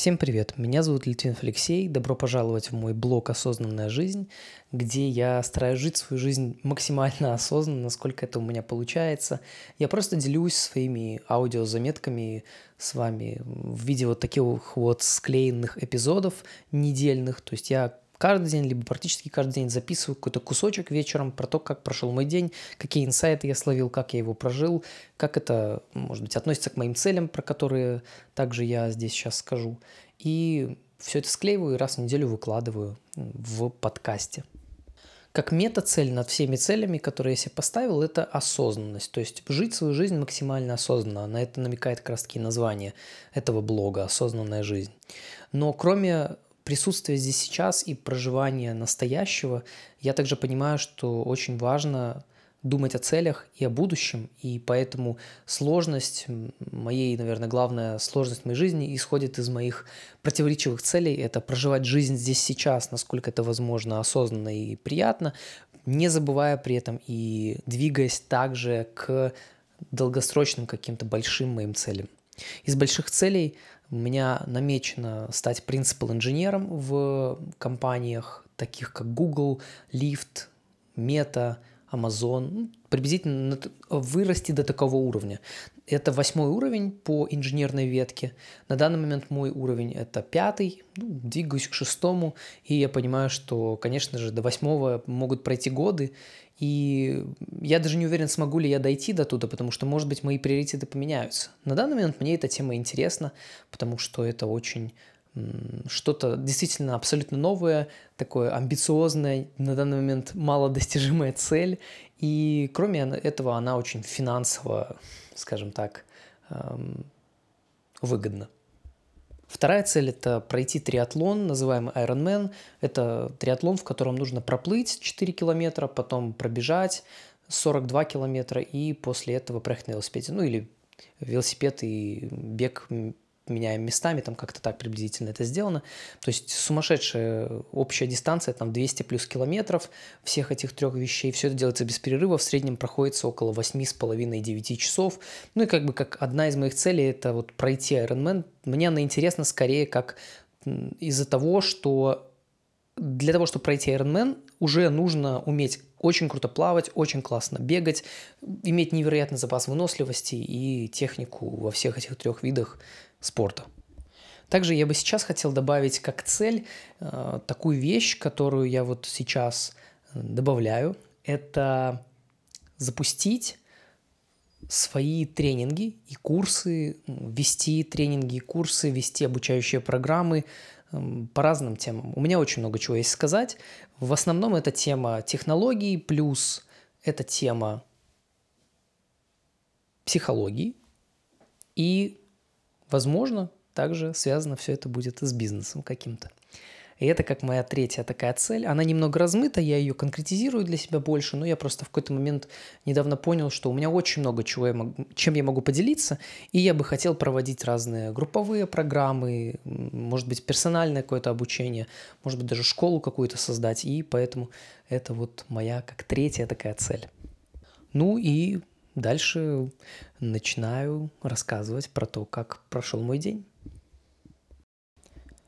Всем привет, меня зовут Литвинов Алексей, добро пожаловать в мой блог «Осознанная жизнь», где я стараюсь жить свою жизнь максимально осознанно, насколько это у меня получается. Я просто делюсь своими аудиозаметками с вами в виде вот таких вот склеенных эпизодов недельных, то есть я каждый день, либо практически каждый день записываю какой-то кусочек вечером про то, как прошел мой день, какие инсайты я словил, как я его прожил, как это, может быть, относится к моим целям, про которые также я здесь сейчас скажу. И все это склеиваю и раз в неделю выкладываю в подкасте. Как мета-цель над всеми целями, которые я себе поставил, это осознанность. То есть жить свою жизнь максимально осознанно. На это намекает как раз название этого блога «Осознанная жизнь». Но кроме присутствие здесь сейчас и проживание настоящего, я также понимаю, что очень важно думать о целях и о будущем, и поэтому сложность моей, наверное, главная сложность моей жизни исходит из моих противоречивых целей. Это проживать жизнь здесь сейчас, насколько это возможно, осознанно и приятно, не забывая при этом и двигаясь также к долгосрочным каким-то большим моим целям. Из больших целей у меня намечено стать принципал инженером в компаниях, таких как Google, Lyft, Meta, Amazon, ну, приблизительно вырасти до такого уровня. Это восьмой уровень по инженерной ветке. На данный момент мой уровень это пятый, ну, двигаюсь к шестому, и я понимаю, что, конечно же, до восьмого могут пройти годы, и я даже не уверен, смогу ли я дойти до туда, потому что, может быть, мои приоритеты поменяются. На данный момент мне эта тема интересна, потому что это очень что-то действительно абсолютно новое, такое амбициозное, на данный момент малодостижимая цель. И кроме этого, она очень финансово, скажем так, выгодна. Вторая цель – это пройти триатлон, называемый Ironman. Это триатлон, в котором нужно проплыть 4 километра, потом пробежать 42 километра и после этого проехать на велосипеде. Ну или велосипед и бег меняем местами, там как-то так приблизительно это сделано. То есть сумасшедшая общая дистанция, там 200 плюс километров всех этих трех вещей. Все это делается без перерыва, в среднем проходится около 8,5-9 часов. Ну и как бы как одна из моих целей это вот пройти Ironman. Мне она интересна скорее как из-за того, что для того, чтобы пройти Ironman, уже нужно уметь очень круто плавать, очень классно бегать, иметь невероятный запас выносливости и технику во всех этих трех видах спорта. Также я бы сейчас хотел добавить как цель э, такую вещь, которую я вот сейчас э, добавляю. Это запустить свои тренинги и курсы, вести тренинги и курсы, вести обучающие программы по разным темам. У меня очень много чего есть сказать. В основном это тема технологий, плюс это тема психологии и Возможно, также связано все это будет с бизнесом каким-то. И это как моя третья такая цель. Она немного размыта, я ее конкретизирую для себя больше, но я просто в какой-то момент недавно понял, что у меня очень много чего, я могу, чем я могу поделиться, и я бы хотел проводить разные групповые программы, может быть, персональное какое-то обучение, может быть, даже школу какую-то создать, и поэтому это вот моя как третья такая цель. Ну и Дальше начинаю рассказывать про то, как прошел мой день.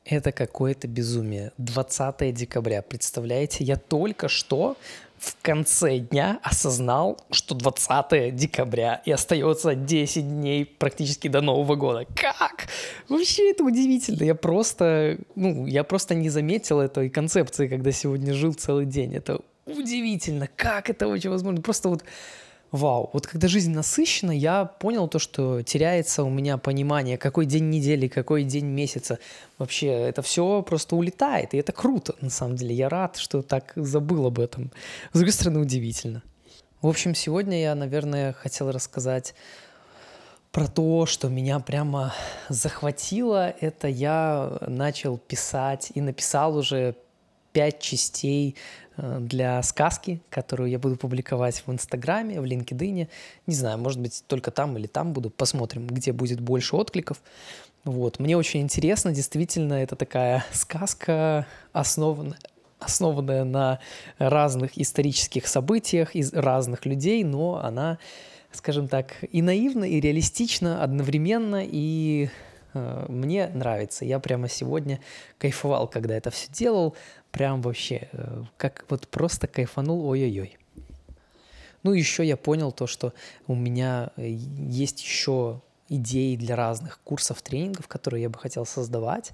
Это какое-то безумие. 20 декабря. Представляете, я только что в конце дня осознал, что 20 декабря и остается 10 дней практически до Нового года. Как? Вообще это удивительно. Я просто, ну, я просто не заметил этой концепции, когда сегодня жил целый день. Это удивительно. Как это вообще возможно? Просто вот вау, вот когда жизнь насыщена, я понял то, что теряется у меня понимание, какой день недели, какой день месяца. Вообще, это все просто улетает, и это круто, на самом деле. Я рад, что так забыл об этом. С другой стороны, удивительно. В общем, сегодня я, наверное, хотел рассказать про то, что меня прямо захватило. Это я начал писать и написал уже пять частей Э, для сказки, которую я буду публиковать в Инстаграме, в LinkedIn. Не знаю, может быть, только там или там буду. Посмотрим, где будет больше откликов. Вот. Мне очень интересно, действительно, это такая сказка, основанная, основанная на разных исторических событиях из разных людей, но она, скажем так, и наивна, и реалистична одновременно, и Э, мне нравится. Я прямо сегодня кайфовал, когда это все делал. Прям вообще, э, как вот просто кайфанул, ой-ой-ой. Ну, еще я понял то, что у меня э, есть еще идеи для разных курсов, тренингов, которые я бы хотел создавать.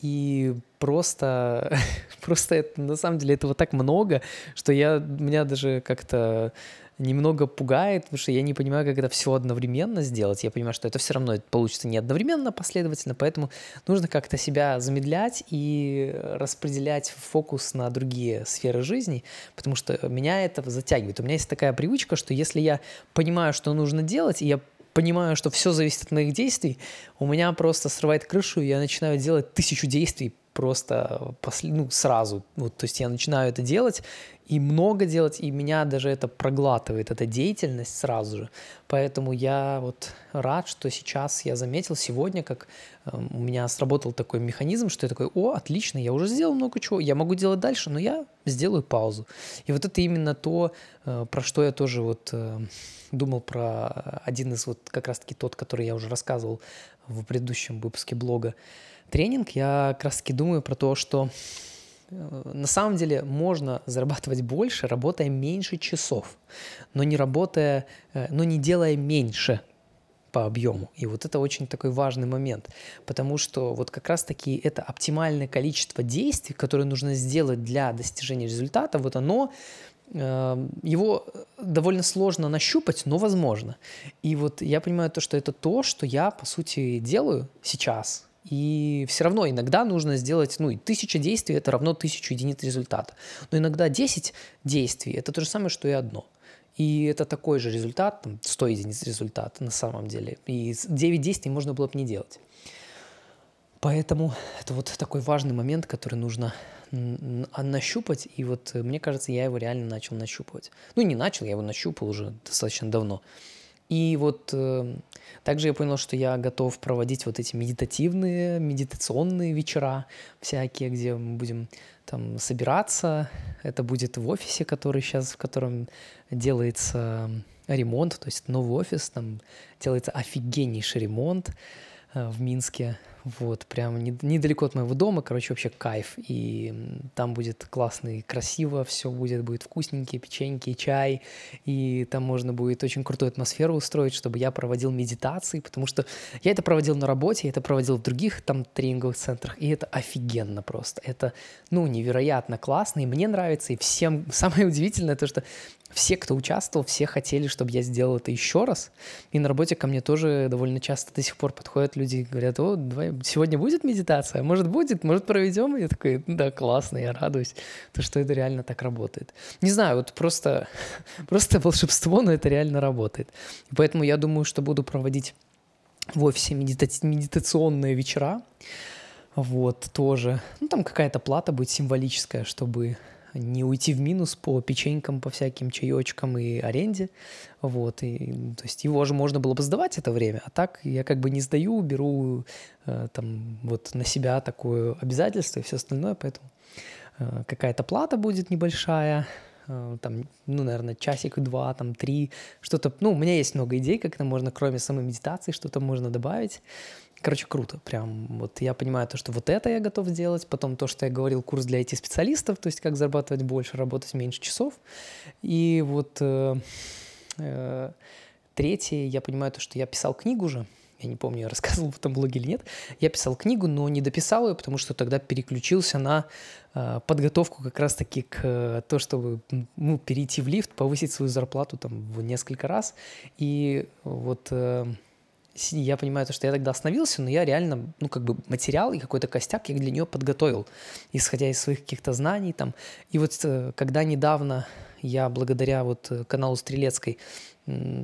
И просто, просто это, на самом деле этого так много, что я, меня даже как-то немного пугает, потому что я не понимаю, как это все одновременно сделать. Я понимаю, что это все равно получится не одновременно, последовательно, поэтому нужно как-то себя замедлять и распределять фокус на другие сферы жизни, потому что меня это затягивает. У меня есть такая привычка, что если я понимаю, что нужно делать, и я понимаю, что все зависит от моих действий, у меня просто срывает крышу, и я начинаю делать тысячу действий просто после, ну, сразу. Вот, то есть я начинаю это делать, и много делать, и меня даже это проглатывает, эта деятельность сразу же. Поэтому я вот рад, что сейчас я заметил сегодня, как э, у меня сработал такой механизм, что я такой, о, отлично, я уже сделал много чего, я могу делать дальше, но я сделаю паузу. И вот это именно то, э, про что я тоже вот э, думал про один из вот как раз-таки тот, который я уже рассказывал в предыдущем выпуске блога тренинг, я как раз-таки думаю про то, что э, на самом деле можно зарабатывать больше, работая меньше часов, но не работая, э, но не делая меньше по объему. И вот это очень такой важный момент, потому что вот как раз-таки это оптимальное количество действий, которые нужно сделать для достижения результата, вот оно Эм, его довольно сложно нащупать, но возможно. И вот я понимаю то, что это то, что я, по сути, делаю сейчас. И все равно иногда нужно сделать, ну, и тысяча действий – это равно тысячу единиц результата. Но иногда 10 действий – это то же самое, что и одно. И это такой же результат, там, 100 единиц результата на самом деле. И 9 действий можно было бы не делать. Поэтому это вот такой важный момент, который нужно а, нащупать, и вот э, мне кажется, я его реально начал нащупывать. Ну, не начал, я его нащупал уже достаточно давно. И вот э, также я понял, что я готов проводить вот эти медитативные, медитационные вечера всякие, где мы будем там собираться. Это будет в офисе, который сейчас, в котором делается ремонт, то есть новый офис, там делается офигеннейший ремонт э, в Минске. Вот, прям недалеко от моего дома, короче, вообще кайф. И там будет классно и красиво, все будет, будет вкусненькие печеньки, чай. И там можно будет очень крутую атмосферу устроить, чтобы я проводил медитации, потому что я это проводил на работе, я это проводил в других там тренинговых центрах, и это офигенно просто. Это, ну, невероятно классно, и мне нравится, и всем самое удивительное то, что все, кто участвовал, все хотели, чтобы я сделал это еще раз. И на работе ко мне тоже довольно часто до сих пор подходят люди и говорят, о, давай, сегодня будет медитация? Может, будет? Может, проведем? И я такой, да, классно, я радуюсь, то, что это реально так работает. Не знаю, вот просто, просто волшебство, но это реально работает. Поэтому я думаю, что буду проводить в офисе медита- медитационные вечера. Вот, тоже. Ну, там какая-то плата будет символическая, чтобы не уйти в минус по печенькам, по всяким чаечкам и аренде. Вот, и, то есть его же можно было бы сдавать это время, а так я как бы не сдаю, беру э, там вот на себя такое обязательство и все остальное, поэтому э, какая-то плата будет небольшая, э, там, ну, наверное, часик-два, там, три, что-то, ну, у меня есть много идей, как это можно, кроме самой медитации, что-то можно добавить, Короче, круто. Прям вот я понимаю то, что вот это я готов сделать. Потом то, что я говорил, курс для IT-специалистов, то есть как зарабатывать больше, работать меньше часов. И вот э, э, третье, я понимаю то, что я писал книгу же. Я не помню, я рассказывал в этом блоге или нет. Я писал книгу, но не дописал ее, потому что тогда переключился на э, подготовку как раз-таки к э, то, чтобы ну, перейти в лифт, повысить свою зарплату там в несколько раз. И вот... Э, я понимаю, то, что я тогда остановился, но я реально, ну, как бы материал и какой-то костяк я для нее подготовил, исходя из своих каких-то знаний там. И вот э, когда недавно я благодаря вот э, каналу Стрелецкой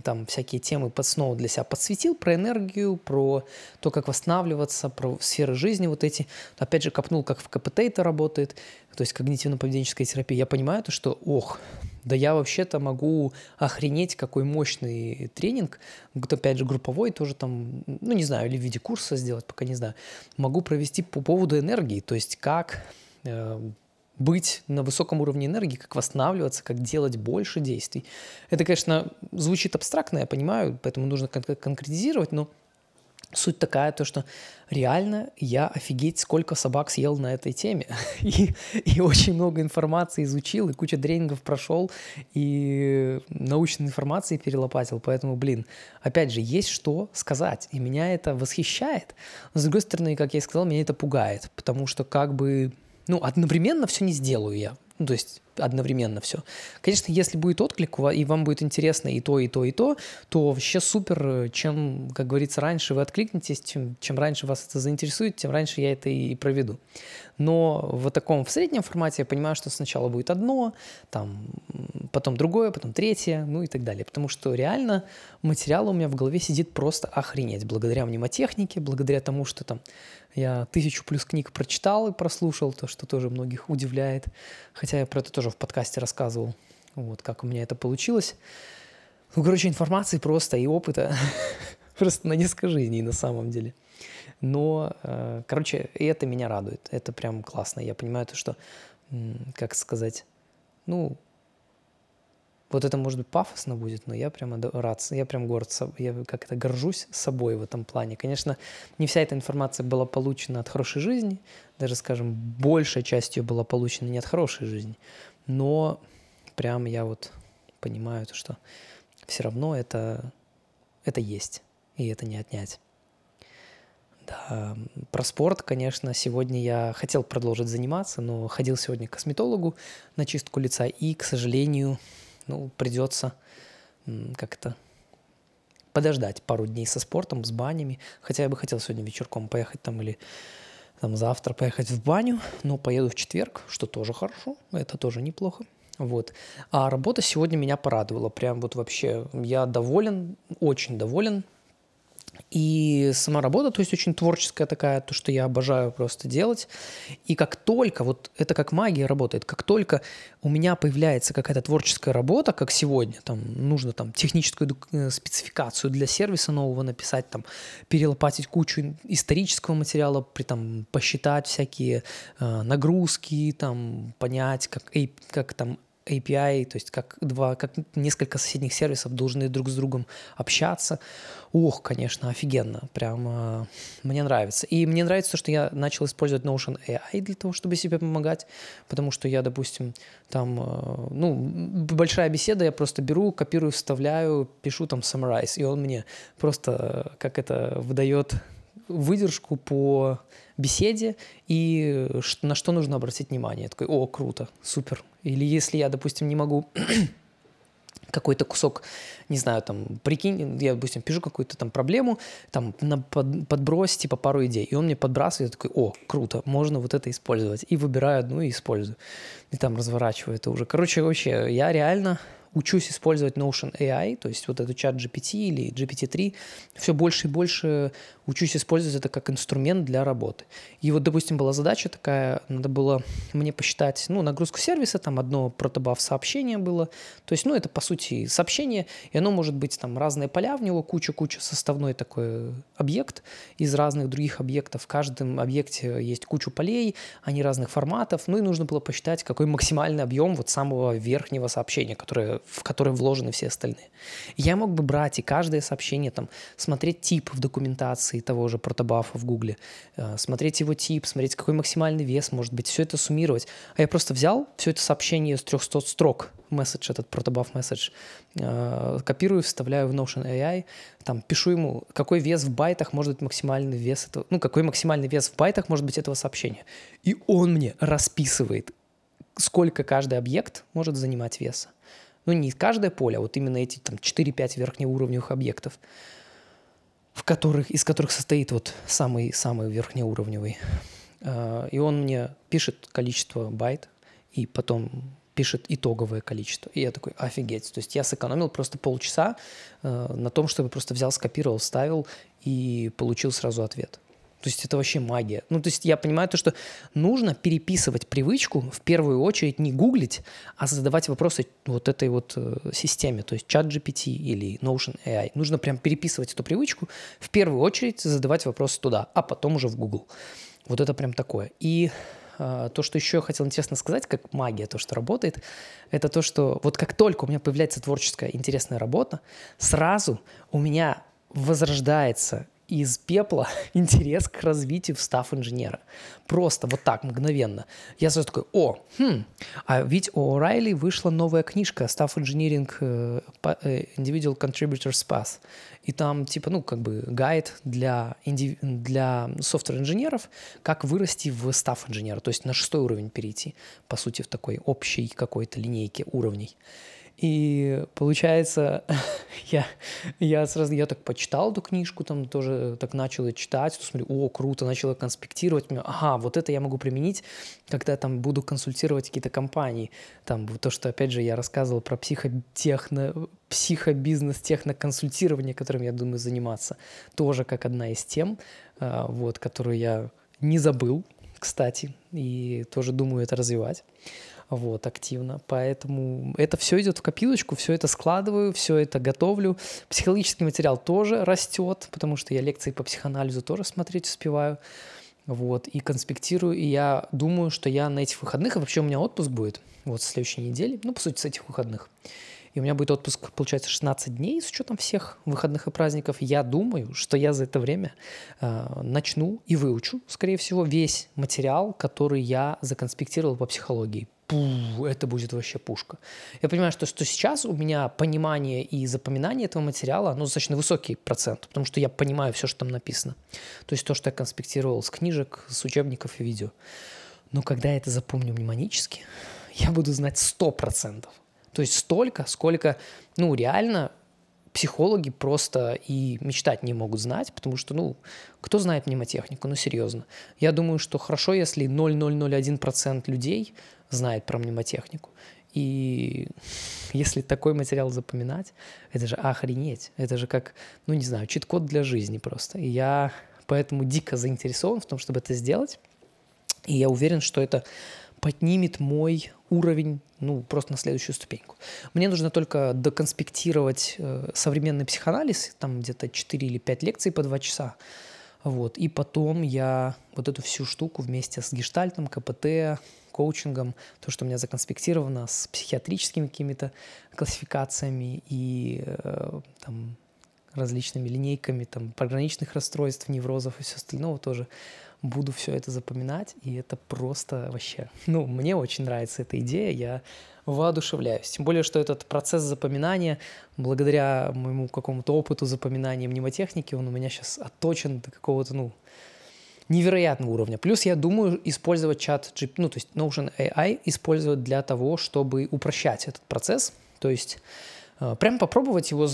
там всякие темы под снова для себя подсветил, про энергию, про то, как восстанавливаться, про сферы жизни вот эти. Опять же, копнул, как в КПТ это работает, то есть когнитивно-поведенческая терапия. Я понимаю то, что, ох, да я вообще-то могу охренеть, какой мощный тренинг, опять же групповой тоже там, ну не знаю, или в виде курса сделать, пока не знаю, могу провести по поводу энергии, то есть как э, быть на высоком уровне энергии, как восстанавливаться, как делать больше действий. Это, конечно, звучит абстрактно, я понимаю, поэтому нужно кон- конкретизировать, но Суть такая, то что реально я офигеть, сколько собак съел на этой теме. И, и очень много информации изучил, и куча тренингов прошел, и научной информации перелопатил. Поэтому, блин, опять же, есть что сказать. И меня это восхищает. Но, с другой стороны, как я и сказал, меня это пугает. Потому что как бы, ну, одновременно все не сделаю я. Ну, то есть одновременно все. Конечно, если будет отклик, и вам будет интересно и то, и то, и то, то вообще супер, чем, как говорится, раньше вы откликнетесь, чем, чем раньше вас это заинтересует, тем раньше я это и проведу. Но в таком, в среднем формате я понимаю, что сначала будет одно, там, потом другое, потом третье, ну и так далее. Потому что реально материал у меня в голове сидит просто охренеть. Благодаря мнемотехнике, благодаря тому, что там я тысячу плюс книг прочитал и прослушал, то, что тоже многих удивляет. Хотя я про это тоже в подкасте рассказывал, вот как у меня это получилось. Ну, короче, информации просто и опыта просто на несколько жизней на самом деле. Но, э, короче, это меня радует. Это прям классно. Я понимаю то, что, как сказать, ну, вот это, может быть, пафосно будет, но я прямо рад, я прям горд, я как это горжусь собой в этом плане. Конечно, не вся эта информация была получена от хорошей жизни, даже, скажем, большая часть ее была получена не от хорошей жизни, но прям я вот понимаю, то, что все равно это, это есть, и это не отнять. Да, про спорт, конечно, сегодня я хотел продолжить заниматься, но ходил сегодня к косметологу на чистку лица, и, к сожалению, ну, придется как-то подождать пару дней со спортом, с банями. Хотя я бы хотел сегодня вечерком поехать там или там завтра поехать в баню, но поеду в четверг, что тоже хорошо, это тоже неплохо. Вот. А работа сегодня меня порадовала. Прям вот вообще я доволен, очень доволен. И сама работа, то есть очень творческая такая, то, что я обожаю просто делать. И как только, вот это как магия работает, как только у меня появляется какая-то творческая работа, как сегодня, там нужно там техническую э, спецификацию для сервиса нового написать, там перелопатить кучу исторического материала, при там посчитать всякие э, нагрузки, там понять, как, как там API, то есть как два, как несколько соседних сервисов должны друг с другом общаться. Ох, конечно, офигенно, прям мне нравится. И мне нравится то, что я начал использовать Notion AI для того, чтобы себе помогать, потому что я, допустим, там, э, ну, большая беседа, я просто беру, копирую, вставляю, пишу там summarize, и он мне просто, э, как это, выдает выдержку по беседе и на что нужно обратить внимание. Я такой, о, круто, супер. Или если я, допустим, не могу какой-то кусок, не знаю, там, прикинь, я, допустим, пишу какую-то там проблему, там, на под, подбрось, типа, пару идей, и он мне подбрасывает, я такой, о, круто, можно вот это использовать, и выбираю одну и использую, и там разворачиваю это уже. Короче, вообще, я реально учусь использовать Notion AI, то есть вот этот чат GPT или GPT-3, все больше и больше учусь использовать это как инструмент для работы. И вот, допустим, была задача такая, надо было мне посчитать, ну, нагрузку сервиса, там одно протобаф сообщение было, то есть, ну, это, по сути, сообщение, и оно может быть там разные поля в него, куча-куча составной такой объект из разных других объектов. В каждом объекте есть кучу полей, они разных форматов, ну, и нужно было посчитать, какой максимальный объем вот самого верхнего сообщения, которое, в которое вложены все остальные. я мог бы брать и каждое сообщение, там, смотреть тип в документации, того же протобафа в Гугле, э, смотреть его тип, смотреть, какой максимальный вес может быть, все это суммировать. А я просто взял все это сообщение из 300 строк, месседж, этот протобаф месседж, э, копирую, вставляю в Notion AI, там, пишу ему, какой вес в байтах может быть максимальный вес этого, ну, какой максимальный вес в байтах может быть этого сообщения. И он мне расписывает, сколько каждый объект может занимать веса. Ну, не каждое поле, а вот именно эти там 4-5 верхнеуровневых объектов в которых, из которых состоит вот самый-самый верхнеуровневый. А, и он мне пишет количество байт, и потом пишет итоговое количество. И я такой, офигеть. То есть я сэкономил просто полчаса э, на том, чтобы просто взял, скопировал, ставил и получил сразу ответ. То есть это вообще магия. Ну, то есть я понимаю то, что нужно переписывать привычку в первую очередь не гуглить, а задавать вопросы вот этой вот э, системе, то есть чат GPT или Notion AI. Нужно прям переписывать эту привычку, в первую очередь задавать вопросы туда, а потом уже в Google. Вот это прям такое. И э, то, что еще я хотел интересно сказать, как магия, то, что работает, это то, что вот как только у меня появляется творческая интересная работа, сразу у меня возрождается из пепла интерес к развитию в став инженера. Просто вот так, мгновенно. Я сразу такой, о, хм, а ведь у Райли вышла новая книжка «Staff Engineering э, Individual Contributors Path». И там типа, ну, как бы гайд для, инди... для софтвер-инженеров, как вырасти в став инженера, то есть на шестой уровень перейти, по сути, в такой общей какой-то линейке уровней. И получается, я, я сразу, я так почитал эту книжку, там тоже так начал читать, смотрю, о, круто, начал конспектировать, ага, вот это я могу применить, когда там буду консультировать какие-то компании, там то, что, опять же, я рассказывал про психотехно, психобизнес, техноконсультирование, которым я думаю заниматься, тоже как одна из тем, а, вот, которую я не забыл, кстати, и тоже думаю это развивать вот, активно. Поэтому это все идет в копилочку, все это складываю, все это готовлю. Психологический материал тоже растет, потому что я лекции по психоанализу тоже смотреть успеваю. Вот, и конспектирую, и я думаю, что я на этих выходных, и вообще у меня отпуск будет, вот, с следующей недели, ну, по сути, с этих выходных. И у меня будет отпуск, получается, 16 дней с учетом всех выходных и праздников. Я думаю, что я за это время э, начну и выучу, скорее всего, весь материал, который я законспектировал по психологии пу, это будет вообще пушка. Я понимаю, что, что сейчас у меня понимание и запоминание этого материала, ну, достаточно высокий процент, потому что я понимаю все, что там написано. То есть то, что я конспектировал с книжек, с учебников и видео. Но когда я это запомню мнемонически, я буду знать 100%. То есть столько, сколько, ну, реально психологи просто и мечтать не могут знать, потому что, ну, кто знает мнемотехнику, ну, серьезно. Я думаю, что хорошо, если 0,001% людей знает про мнемотехнику. И если такой материал запоминать, это же охренеть. Это же как, ну не знаю, чит-код для жизни просто. И я поэтому дико заинтересован в том, чтобы это сделать. И я уверен, что это поднимет мой уровень, ну, просто на следующую ступеньку. Мне нужно только доконспектировать э, современный психоанализ, там где-то 4 или 5 лекций по 2 часа, вот, и потом я вот эту всю штуку вместе с гештальтом, КПТ, коучингом, то, что у меня законспектировано с психиатрическими какими-то классификациями и э, там, различными линейками там, пограничных расстройств, неврозов и все остальное тоже буду все это запоминать, и это просто вообще... Ну, мне очень нравится эта идея, я воодушевляюсь. Тем более, что этот процесс запоминания, благодаря моему какому-то опыту запоминания мнемотехники, он у меня сейчас отточен до какого-то, ну, невероятного уровня. Плюс я думаю использовать чат, ну, то есть Notion AI использовать для того, чтобы упрощать этот процесс. То есть э, прям попробовать его,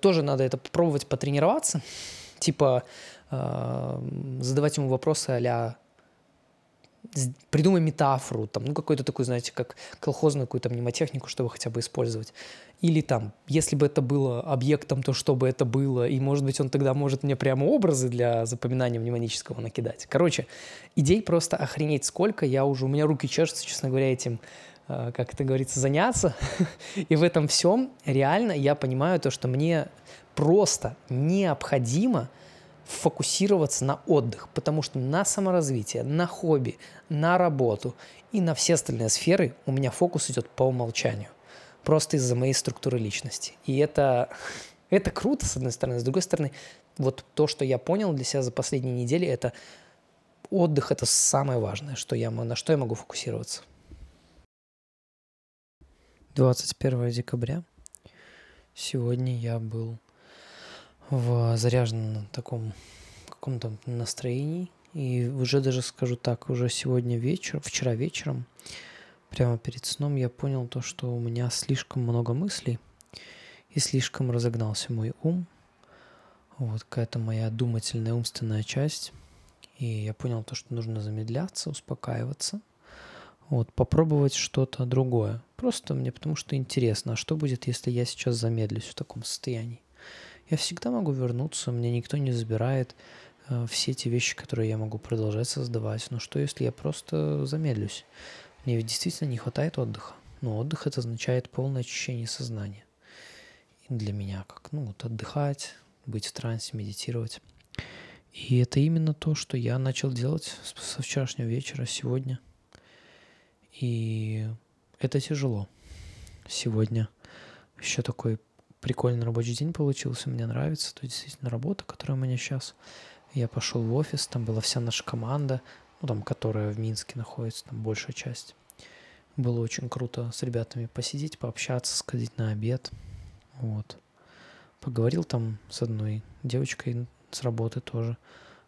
тоже надо это попробовать потренироваться. Типа задавать ему вопросы а придумай метафору, там, ну, какой-то такой, знаете, как колхозную какую-то мнемотехнику, чтобы хотя бы использовать. Или там, если бы это было объектом, то чтобы это было, и, может быть, он тогда может мне прямо образы для запоминания мнемонического накидать. Короче, идей просто охренеть сколько, я уже, у меня руки чешутся, честно говоря, этим э, как это говорится, заняться. И в этом всем реально я понимаю то, что мне просто необходимо – фокусироваться на отдых, потому что на саморазвитие, на хобби, на работу и на все остальные сферы у меня фокус идет по умолчанию. Просто из-за моей структуры личности. И это, это круто, с одной стороны. С другой стороны, вот то, что я понял для себя за последние недели, это отдых – это самое важное, что я, на что я могу фокусироваться. 21 декабря. Сегодня я был в заряженном таком каком-то настроении. И уже даже скажу так, уже сегодня вечер, вчера вечером, прямо перед сном я понял то, что у меня слишком много мыслей и слишком разогнался мой ум. Вот какая-то моя думательная умственная часть. И я понял то, что нужно замедляться, успокаиваться. Вот, попробовать что-то другое. Просто мне потому что интересно, а что будет, если я сейчас замедлюсь в таком состоянии. Я всегда могу вернуться, мне никто не забирает э, все те вещи, которые я могу продолжать создавать. Но что, если я просто замедлюсь? Мне ведь действительно не хватает отдыха. Но отдых это означает полное очищение сознания. И для меня как, ну, вот отдыхать, быть в трансе, медитировать. И это именно то, что я начал делать со вчерашнего вечера, сегодня. И это тяжело. Сегодня еще такой прикольный рабочий день получился, мне нравится, то действительно работа, которая у меня сейчас. Я пошел в офис, там была вся наша команда, ну, там, которая в Минске находится, там большая часть. Было очень круто с ребятами посидеть, пообщаться, сходить на обед. Вот. Поговорил там с одной девочкой с работы тоже,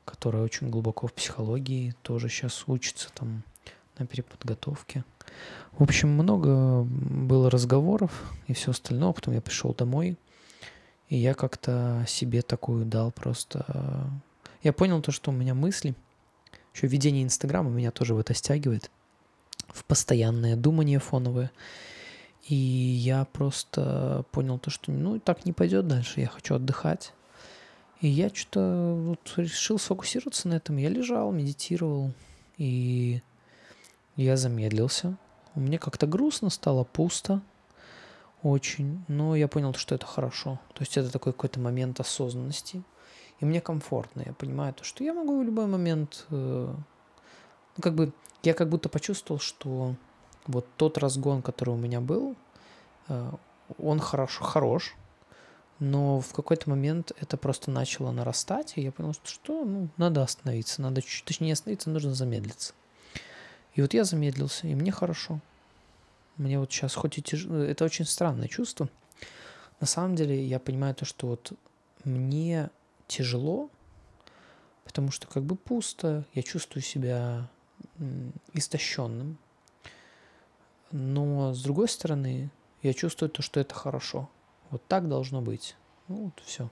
которая очень глубоко в психологии, тоже сейчас учится там на переподготовке. В общем, много было разговоров и все остальное. Потом я пришел домой, и я как-то себе такую дал просто... Я понял то, что у меня мысли, еще ведение Инстаграма меня тоже в это стягивает, в постоянное думание фоновое. И я просто понял то, что ну так не пойдет дальше, я хочу отдыхать. И я что-то вот решил сфокусироваться на этом. Я лежал, медитировал, и я замедлился. Мне как-то грустно стало, пусто очень, но я понял, что это хорошо. То есть это такой какой-то момент осознанности. И мне комфортно. Я понимаю, то, что я могу в любой момент... Э, ну, как бы я как будто почувствовал, что вот тот разгон, который у меня был, э, он хорошо, хорош, но в какой-то момент это просто начало нарастать, и я понял, что, ну, надо остановиться, надо чуть, точнее не остановиться, нужно замедлиться. И вот я замедлился, и мне хорошо. Мне вот сейчас хоть и тяжело, это очень странное чувство. На самом деле я понимаю то, что вот мне тяжело, потому что как бы пусто, я чувствую себя истощенным. Но с другой стороны, я чувствую то, что это хорошо. Вот так должно быть. Ну вот все.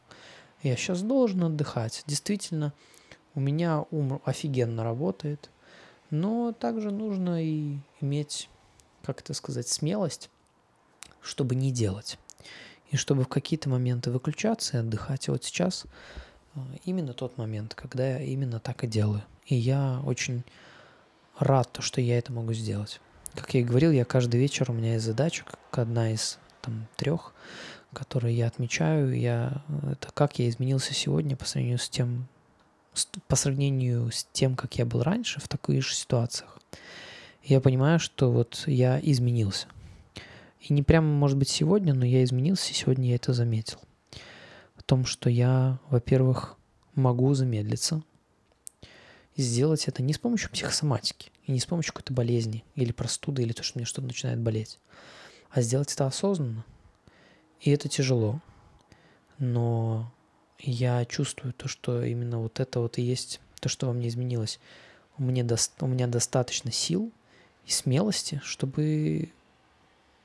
Я сейчас должен отдыхать. Действительно, у меня ум офигенно работает. Но также нужно и иметь, как это сказать, смелость, чтобы не делать. И чтобы в какие-то моменты выключаться и отдыхать. И вот сейчас э, именно тот момент, когда я именно так и делаю. И я очень рад, что я это могу сделать. Как я и говорил, я каждый вечер, у меня есть задача, как одна из там трех, которые я отмечаю. Я, это как я изменился сегодня по сравнению с тем, по сравнению с тем, как я был раньше в таких же ситуациях, я понимаю, что вот я изменился. И не прямо, может быть, сегодня, но я изменился, и сегодня я это заметил. В том, что я, во-первых, могу замедлиться, и сделать это не с помощью психосоматики, и не с помощью какой-то болезни, или простуды, или то, что мне что-то начинает болеть, а сделать это осознанно. И это тяжело, но я чувствую то, что именно вот это вот и есть то, что во мне изменилось. У меня, до, у меня достаточно сил и смелости, чтобы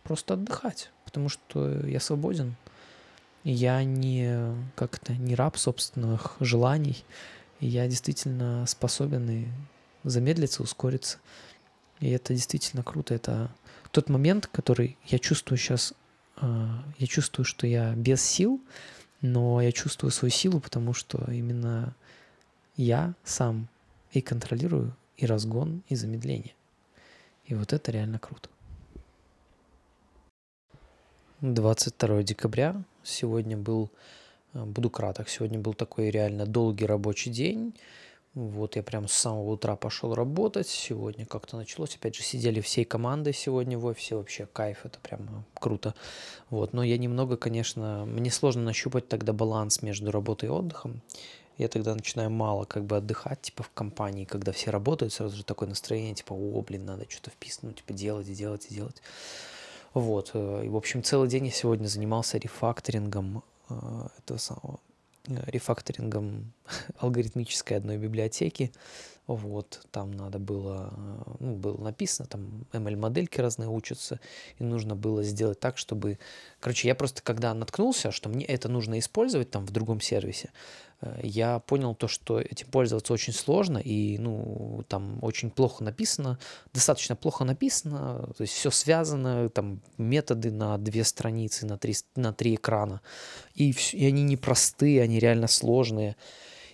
просто отдыхать, потому что я свободен. Я не как-то не раб собственных желаний. Я действительно способен и замедлиться, ускориться. И это действительно круто. Это тот момент, который я чувствую сейчас. А, я чувствую, что я без сил, но я чувствую свою силу, потому что именно я сам и контролирую и разгон, и замедление. И вот это реально круто. 22 декабря. Сегодня был, э, буду краток, сегодня был такой реально долгий рабочий день. Вот я прям с самого утра пошел работать. Сегодня как-то началось. Опять же, сидели всей командой сегодня в офисе. Вообще кайф, это прям круто. Вот, но я немного, конечно, мне сложно нащупать тогда баланс между работой и отдыхом. Я тогда начинаю мало как бы отдыхать, типа в компании, когда все работают, сразу же такое настроение, типа, о, блин, надо что-то вписать, ну, типа, делать и делать и делать. Вот, э, и, в общем, целый день я сегодня занимался рефакторингом э, этого самого рефакторингом алгоритмической одной библиотеки. Вот, там надо было, ну, было написано, там ML-модельки разные учатся, и нужно было сделать так, чтобы... Короче, я просто когда наткнулся, что мне это нужно использовать там в другом сервисе, Э, я понял то, что этим пользоваться очень сложно, и, ну, там очень плохо написано, достаточно плохо написано, то есть все связано, там методы на две страницы, на три, на три экрана, и, и они непростые, они реально сложные.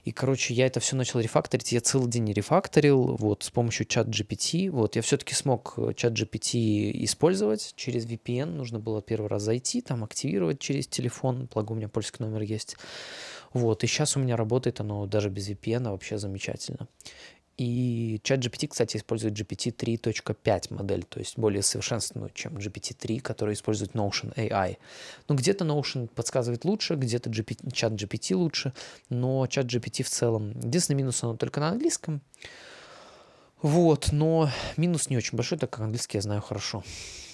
И, короче, я это все начал рефакторить. Я целый день рефакторил вот, с помощью чат GPT. Вот, я все-таки смог э, чат GPT использовать через VPN. Нужно было первый раз зайти, там активировать через телефон. Благо у меня польский номер есть. Вот, и сейчас у меня работает оно даже без VPN вообще замечательно. И чат GPT, кстати, использует GPT 3.5 модель, то есть более совершенственную, чем GPT-3, который использует Notion AI. Ну, где-то Notion подсказывает лучше, где-то GPT, чат GPT лучше, но чат GPT в целом. Единственный минус, оно только на английском. Вот, но минус не очень большой, так как английский я знаю хорошо.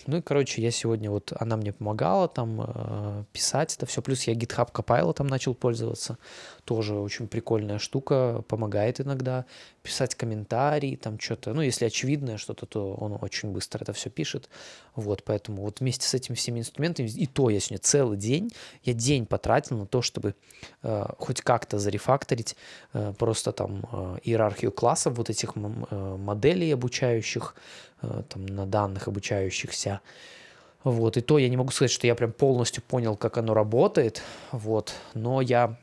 Ну и, короче, я сегодня вот, она мне помогала там э, писать это все. Плюс я GitHub Copilot там начал пользоваться. Тоже очень прикольная штука, помогает иногда писать комментарии, там что-то. Ну, если очевидное что-то, то он очень быстро это все пишет. Вот, поэтому вот вместе с этими всеми инструментами, и то я сегодня целый день, я день потратил на то, чтобы э, хоть как-то зарефакторить э, просто там э, иерархию классов вот этих э, моделей обучающих, Э, там, на данных обучающихся. Вот, и то я не могу сказать, что я прям полностью понял, как оно работает, вот, но я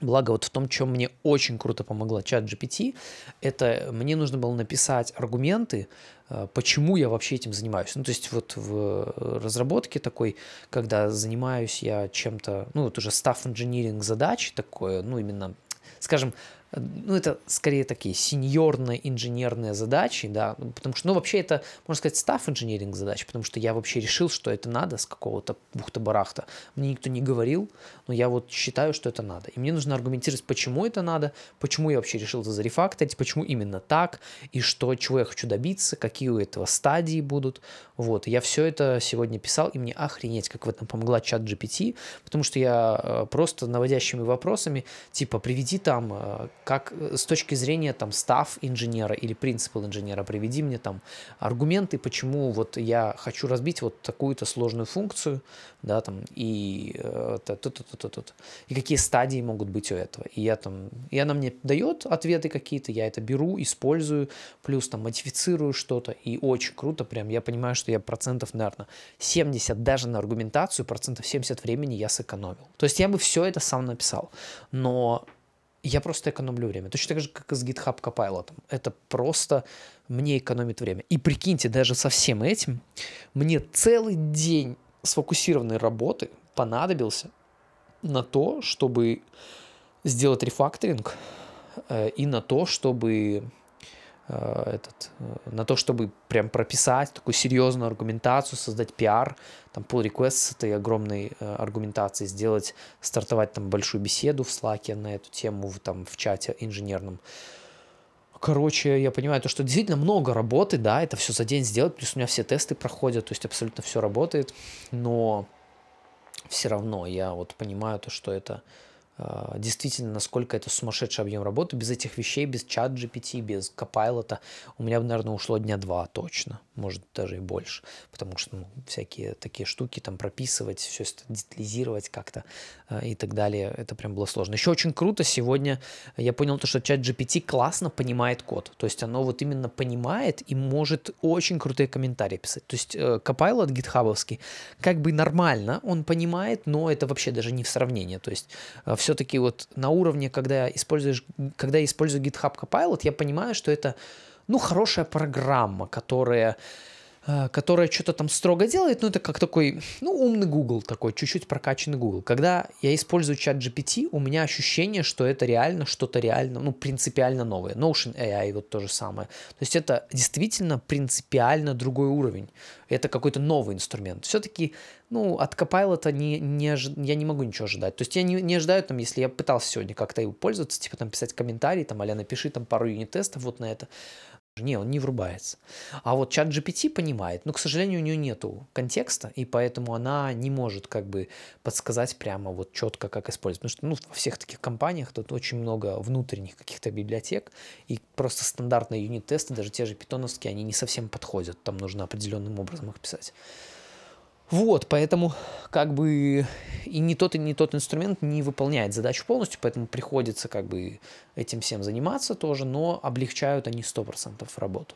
Благо вот в том, чем мне очень круто помогла чат GPT, это мне нужно было написать аргументы, э, почему я вообще этим занимаюсь. Ну, то есть вот в разработке такой, когда занимаюсь я чем-то, ну, вот уже staff engineering задач такое, ну, именно, скажем, ну, это скорее такие сеньорные инженерные задачи, да, потому что, ну, вообще это, можно сказать, став инженеринг задач, потому что я вообще решил, что это надо с какого-то бухта-барахта. Мне никто не говорил, но я вот считаю, что это надо. И мне нужно аргументировать, почему это надо, почему я вообще решил это зарефакторить, почему именно так, и что, чего я хочу добиться, какие у этого стадии будут. Вот, я все это сегодня писал, и мне охренеть, как в этом помогла чат GPT, потому что я э, просто наводящими вопросами, типа, приведи там э, как э, с точки зрения там став инженера или принципал инженера, приведи мне там аргументы, почему вот я хочу разбить вот такую-то сложную функцию, да, там, и, э, и какие стадии могут быть у этого. И я там, и она мне дает ответы какие-то, я это беру, использую, плюс там модифицирую что-то, и очень круто прям, я понимаю, что я процентов, наверное, 70 даже на аргументацию, процентов 70 времени я сэкономил. То есть я бы все это сам написал, но я просто экономлю время. Точно так же, как и с GitHub Copilot. Это просто мне экономит время. И прикиньте, даже со всем этим мне целый день сфокусированной работы понадобился на то, чтобы сделать рефакторинг э, и на то, чтобы этот, э, на то, чтобы прям прописать такую серьезную аргументацию, создать пиар, там pull request с этой огромной э, аргументацией, сделать, стартовать там большую беседу в Slack на эту тему, там в чате инженерном. Короче, я понимаю, то, что действительно много работы, да, это все за день сделать, плюс у меня все тесты проходят, то есть абсолютно все работает, но все равно я вот понимаю то, что это действительно, насколько это сумасшедший объем работы. Без этих вещей, без чат GPT, без Copilot у меня бы, наверное, ушло дня два точно, может даже и больше, потому что ну, всякие такие штуки там прописывать, все это детализировать как-то э, и так далее, это прям было сложно. Еще очень круто сегодня я понял то, что чат GPT классно понимает код, то есть оно вот именно понимает и может очень крутые комментарии писать. То есть э, Copilot гитхабовский как бы нормально, он понимает, но это вообще даже не в сравнении, то есть э, все-таки вот на уровне, когда используешь, когда я использую GitHub Copilot, я понимаю, что это, ну, хорошая программа, которая Э, которая что-то там строго делает, ну, это как такой, ну, умный Google такой, чуть-чуть прокачанный Google. Когда я использую чат GPT, у меня ощущение, что это реально что-то реально, ну, принципиально новое. Notion AI вот то же самое. То есть это действительно принципиально другой уровень. Это какой-то новый инструмент. Все-таки, ну, от Copilot не, не ожи... я не могу ничего ожидать. То есть я не, не ожидаю, там, если я пытался сегодня как-то его пользоваться, типа там писать комментарии, там, а напиши там пару юнит-тестов вот на это. Не, он не врубается. А вот чат GPT понимает, но, к сожалению, у нее нету контекста, и поэтому она не может как бы подсказать прямо вот четко, как использовать. Потому что ну, во всех таких компаниях тут очень много внутренних каких-то библиотек, и просто стандартные юнит-тесты, даже те же питоновские, они не совсем подходят. Там нужно определенным образом их писать. Вот, поэтому как бы и не тот, и не тот инструмент не выполняет задачу полностью, поэтому приходится как бы этим всем заниматься тоже, но облегчают они 100% работу.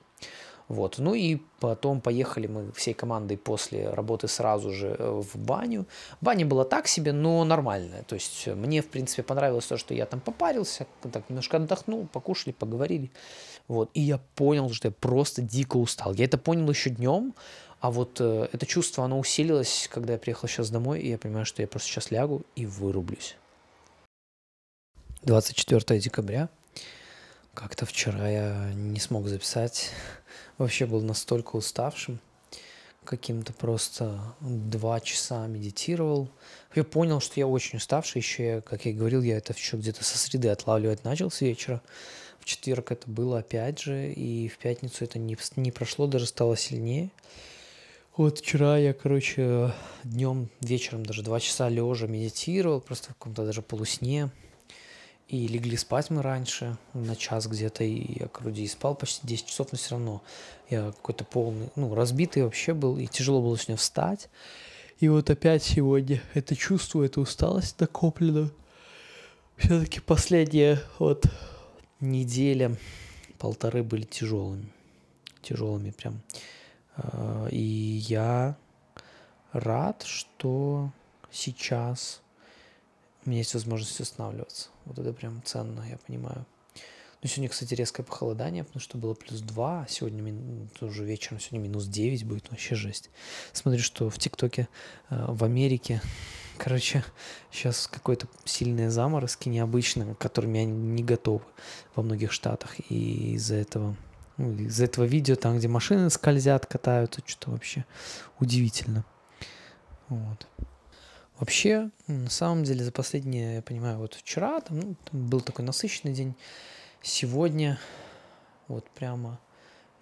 Вот. Ну и потом поехали мы всей командой после работы сразу же э, в баню. Баня была так себе, но нормальная. То есть мне, в принципе, понравилось то, что я там попарился, так немножко отдохнул, покушали, поговорили. Вот. И я понял, что я просто дико устал. Я это понял еще днем, а вот э, это чувство, оно усилилось, когда я приехал сейчас домой, и я понимаю, что я просто сейчас лягу и вырублюсь. 24 декабря. как-то вчера я не смог записать. Вообще был настолько уставшим. Каким-то просто два часа медитировал. Я понял, что я очень уставший. Еще, я, как я говорил, я это еще где-то со среды отлавливать начал с вечера. В четверг это было опять же. И в пятницу это не, не прошло, даже стало сильнее. Вот вчера я, короче, днем, вечером даже два часа лежа медитировал, просто в каком-то даже полусне. И легли спать мы раньше, на час где-то, и я, вроде и спал почти 10 часов, но все равно я какой-то полный, ну, разбитый вообще был, и тяжело было сегодня встать. И вот опять сегодня это чувство, эта усталость накоплена. Все-таки последняя вот неделя, полторы были тяжелыми. Тяжелыми прям. А, и я рад, что сейчас у меня есть возможность останавливаться. Вот это прям ценно, я понимаю. Ну, сегодня, кстати, резкое похолодание, потому что было плюс 2, а сегодня мин... уже вечером, сегодня минус 9 будет, вообще жесть. Смотрю, что в ТикТоке э, в Америке, короче, сейчас какой-то сильные заморозки необычные, к которым я не готов во многих штатах, и из-за этого ну, из этого видео, там, где машины скользят, катаются, что-то вообще удивительно. Вот. Вообще, на самом деле, за последние, я понимаю, вот вчера там, ну, там был такой насыщенный день. Сегодня вот прямо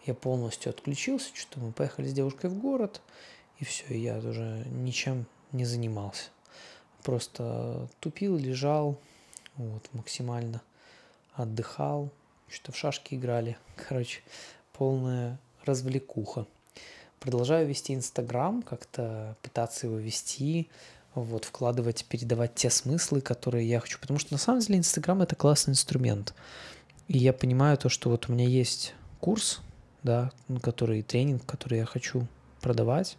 я полностью отключился, что мы поехали с девушкой в город, и все, я уже ничем не занимался. Просто тупил, лежал, вот, максимально отдыхал, что-то в шашки играли. Короче, полная развлекуха. Продолжаю вести Инстаграм, как-то пытаться его вести, вот, вкладывать, передавать те смыслы, которые я хочу. Потому что на самом деле Инстаграм это классный инструмент. И я понимаю то, что вот у меня есть курс, да, который тренинг, который я хочу продавать.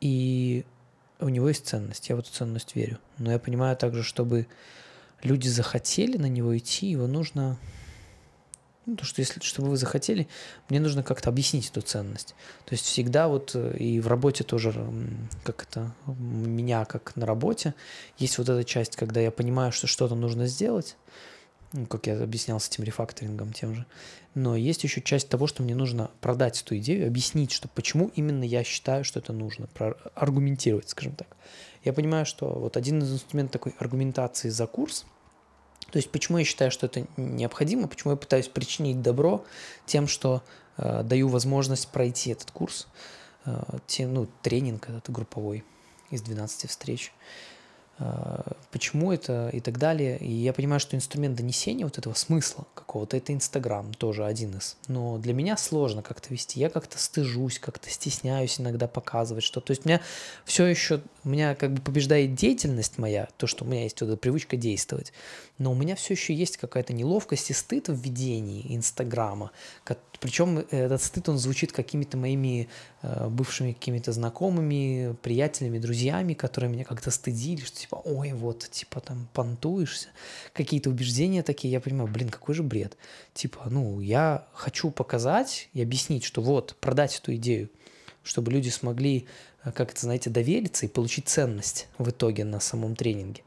И у него есть ценность, я в эту ценность верю. Но я понимаю также, чтобы люди захотели на него идти, его нужно ну, то, что если, чтобы вы захотели, мне нужно как-то объяснить эту ценность. То есть всегда вот э, и в работе тоже, как это, меня как на работе, есть вот эта часть, когда я понимаю, что что-то нужно сделать, ну, как я объяснял с этим рефакторингом тем же. Но есть еще часть того, что мне нужно продать эту идею, объяснить, что почему именно я считаю, что это нужно, аргументировать, скажем так. Я понимаю, что вот один из инструментов такой аргументации за курс – то есть почему я считаю, что это необходимо, почему я пытаюсь причинить добро тем, что э, даю возможность пройти этот курс, э, те, ну, тренинг этот групповой из 12 встреч. А, почему это и так далее. И я понимаю, что инструмент донесения вот этого смысла какого-то, это Инстаграм, тоже один из. Но для меня сложно как-то вести. Я как-то стыжусь, как-то стесняюсь иногда показывать что. То есть у меня все еще, у меня как бы побеждает деятельность моя, то, что у меня есть вот эта привычка действовать. Но у меня все еще есть какая-то неловкость и стыд в ведении Инстаграма. Причем этот стыд, он звучит какими-то моими э, бывшими какими-то знакомыми, приятелями, друзьями, которые меня как-то стыдили, что типа, ой, вот, типа там понтуешься, какие-то убеждения такие, я понимаю, блин, какой же бред. Типа, ну, я хочу показать и объяснить, что вот, продать эту идею, чтобы люди смогли, э, как это, знаете, довериться и получить ценность в итоге на самом тренинге.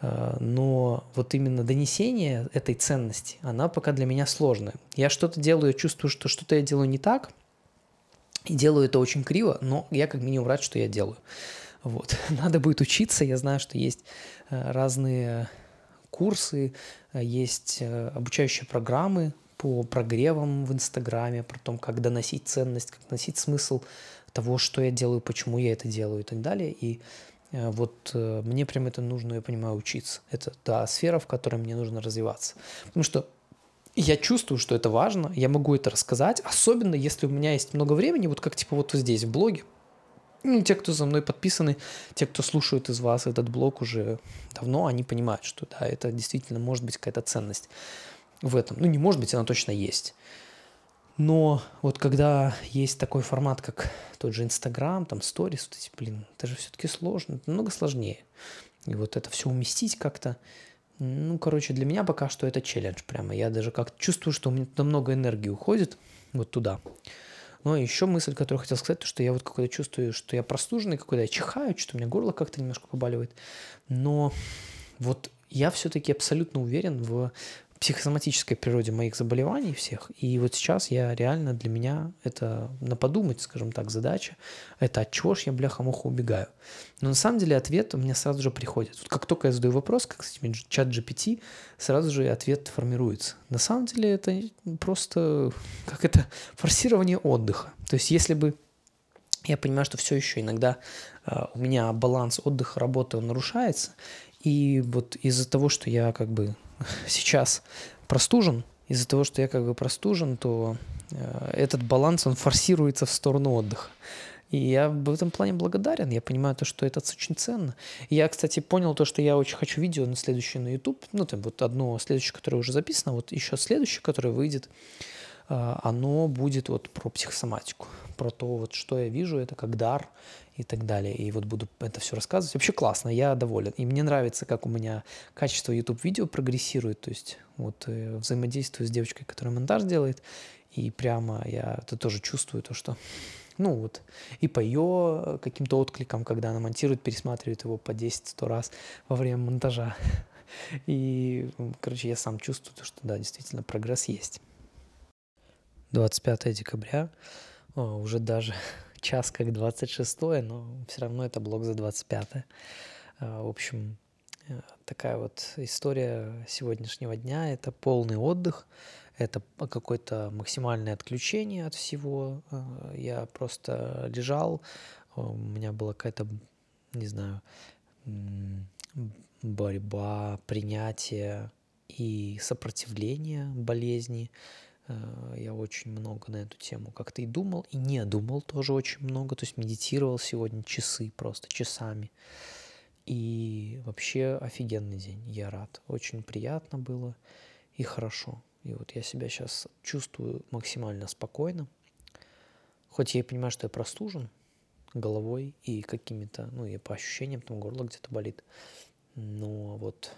Э, но вот именно донесение этой ценности, она пока для меня сложная. Я что-то делаю, чувствую, что что-то я делаю не так, и делаю это очень криво, но я как минимум рад, что я делаю. Вот. Надо будет учиться. Я знаю, что есть э, разные курсы, есть обучающие программы по прогревам в Инстаграме, про то, как доносить ценность, как доносить смысл того, что я делаю, почему я это делаю и так далее. И вот мне прям это нужно, я понимаю, учиться. Это та сфера, в которой мне нужно развиваться. Потому что я чувствую, что это важно, я могу это рассказать, особенно если у меня есть много времени, вот как типа вот здесь в блоге, ну, те, кто за мной подписаны, те, кто слушают из вас этот блог уже давно, они понимают, что да, это действительно может быть какая-то ценность в этом. Ну, не может быть, она точно есть. Но вот когда есть такой формат, как тот же Инстаграм, там, сторис, вот эти, блин, это же все-таки сложно, это намного сложнее. И вот это все уместить как-то, ну, короче, для меня пока что это челлендж прямо. Я даже как чувствую, что у меня туда много энергии уходит, вот туда. Но еще мысль, которую хотел сказать, то, что я вот какой-то чувствую, что я простуженный какой-то, я чихаю, что у меня горло как-то немножко побаливает. Но вот я все-таки абсолютно уверен в психосоматической природе моих заболеваний всех. И вот сейчас я реально для меня это на подумать, скажем так, задача. Это от чего ж я, бляха-муха, убегаю. Но на самом деле ответ у меня сразу же приходит. Вот как только я задаю вопрос, как этими чат GPT, сразу же ответ формируется. На самом деле это просто как это форсирование отдыха. То есть если бы я понимаю, что все еще иногда э, у меня баланс отдыха, работы, нарушается. И вот из-за того, что я как бы сейчас простужен, из-за того, что я как бы простужен, то э, этот баланс, он форсируется в сторону отдыха. И я в этом плане благодарен. Я понимаю то, что это очень ценно. Я, кстати, понял то, что я очень хочу видео на следующее на YouTube. Ну, там вот одно следующее, которое уже записано, вот еще следующее, которое выйдет, э, оно будет вот про психосоматику, про то, вот что я вижу, это как дар, и так далее. И вот буду это все рассказывать. Вообще классно, я доволен. И мне нравится, как у меня качество YouTube-видео прогрессирует. То есть вот э, взаимодействую с девочкой, которая монтаж делает, и прямо я это тоже чувствую, то, что ну вот, и по ее каким-то откликам, когда она монтирует, пересматривает его по 10-100 раз во время монтажа. И, короче, я сам чувствую, что да, действительно, прогресс есть. 25 декабря, о, уже даже час как 26 но все равно это блок за 25 а, В общем, э, такая вот история сегодняшнего дня. Это полный отдых, это какое-то максимальное отключение от всего. А, я просто лежал, у меня была какая-то, не знаю, борьба, принятие и сопротивление болезни. Э, я очень много на эту тему как-то и думал, и не думал тоже очень много. То есть медитировал сегодня часы, просто часами. И вообще офигенный день, я рад. Очень приятно было и хорошо. И вот я себя сейчас чувствую максимально спокойно. Хоть я и понимаю, что я простужен головой и какими-то, ну и по ощущениям, там горло где-то болит. Но вот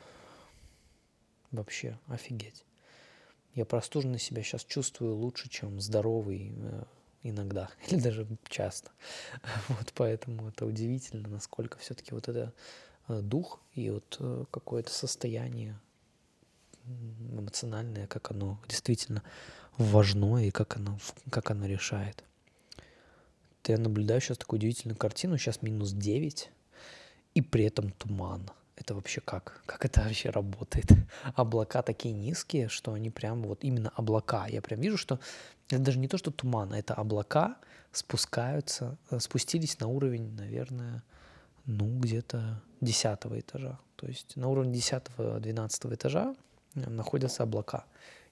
вообще офигеть. Я простуженный себя сейчас чувствую лучше, чем здоровый э, иногда, или даже часто. Вот поэтому это удивительно, насколько все-таки вот это э, дух и вот э, какое-то состояние эмоциональное, как оно действительно важно и как оно, как оно решает. Я наблюдаю сейчас такую удивительную картину, сейчас минус 9, и при этом туман это вообще как? Как это вообще работает? Облака такие низкие, что они прям вот именно облака. Я прям вижу, что это даже не то, что туман, это облака спускаются, э, спустились на уровень, наверное, ну, где-то 10 этажа. То есть на уровне 10-12 этажа э, находятся облака.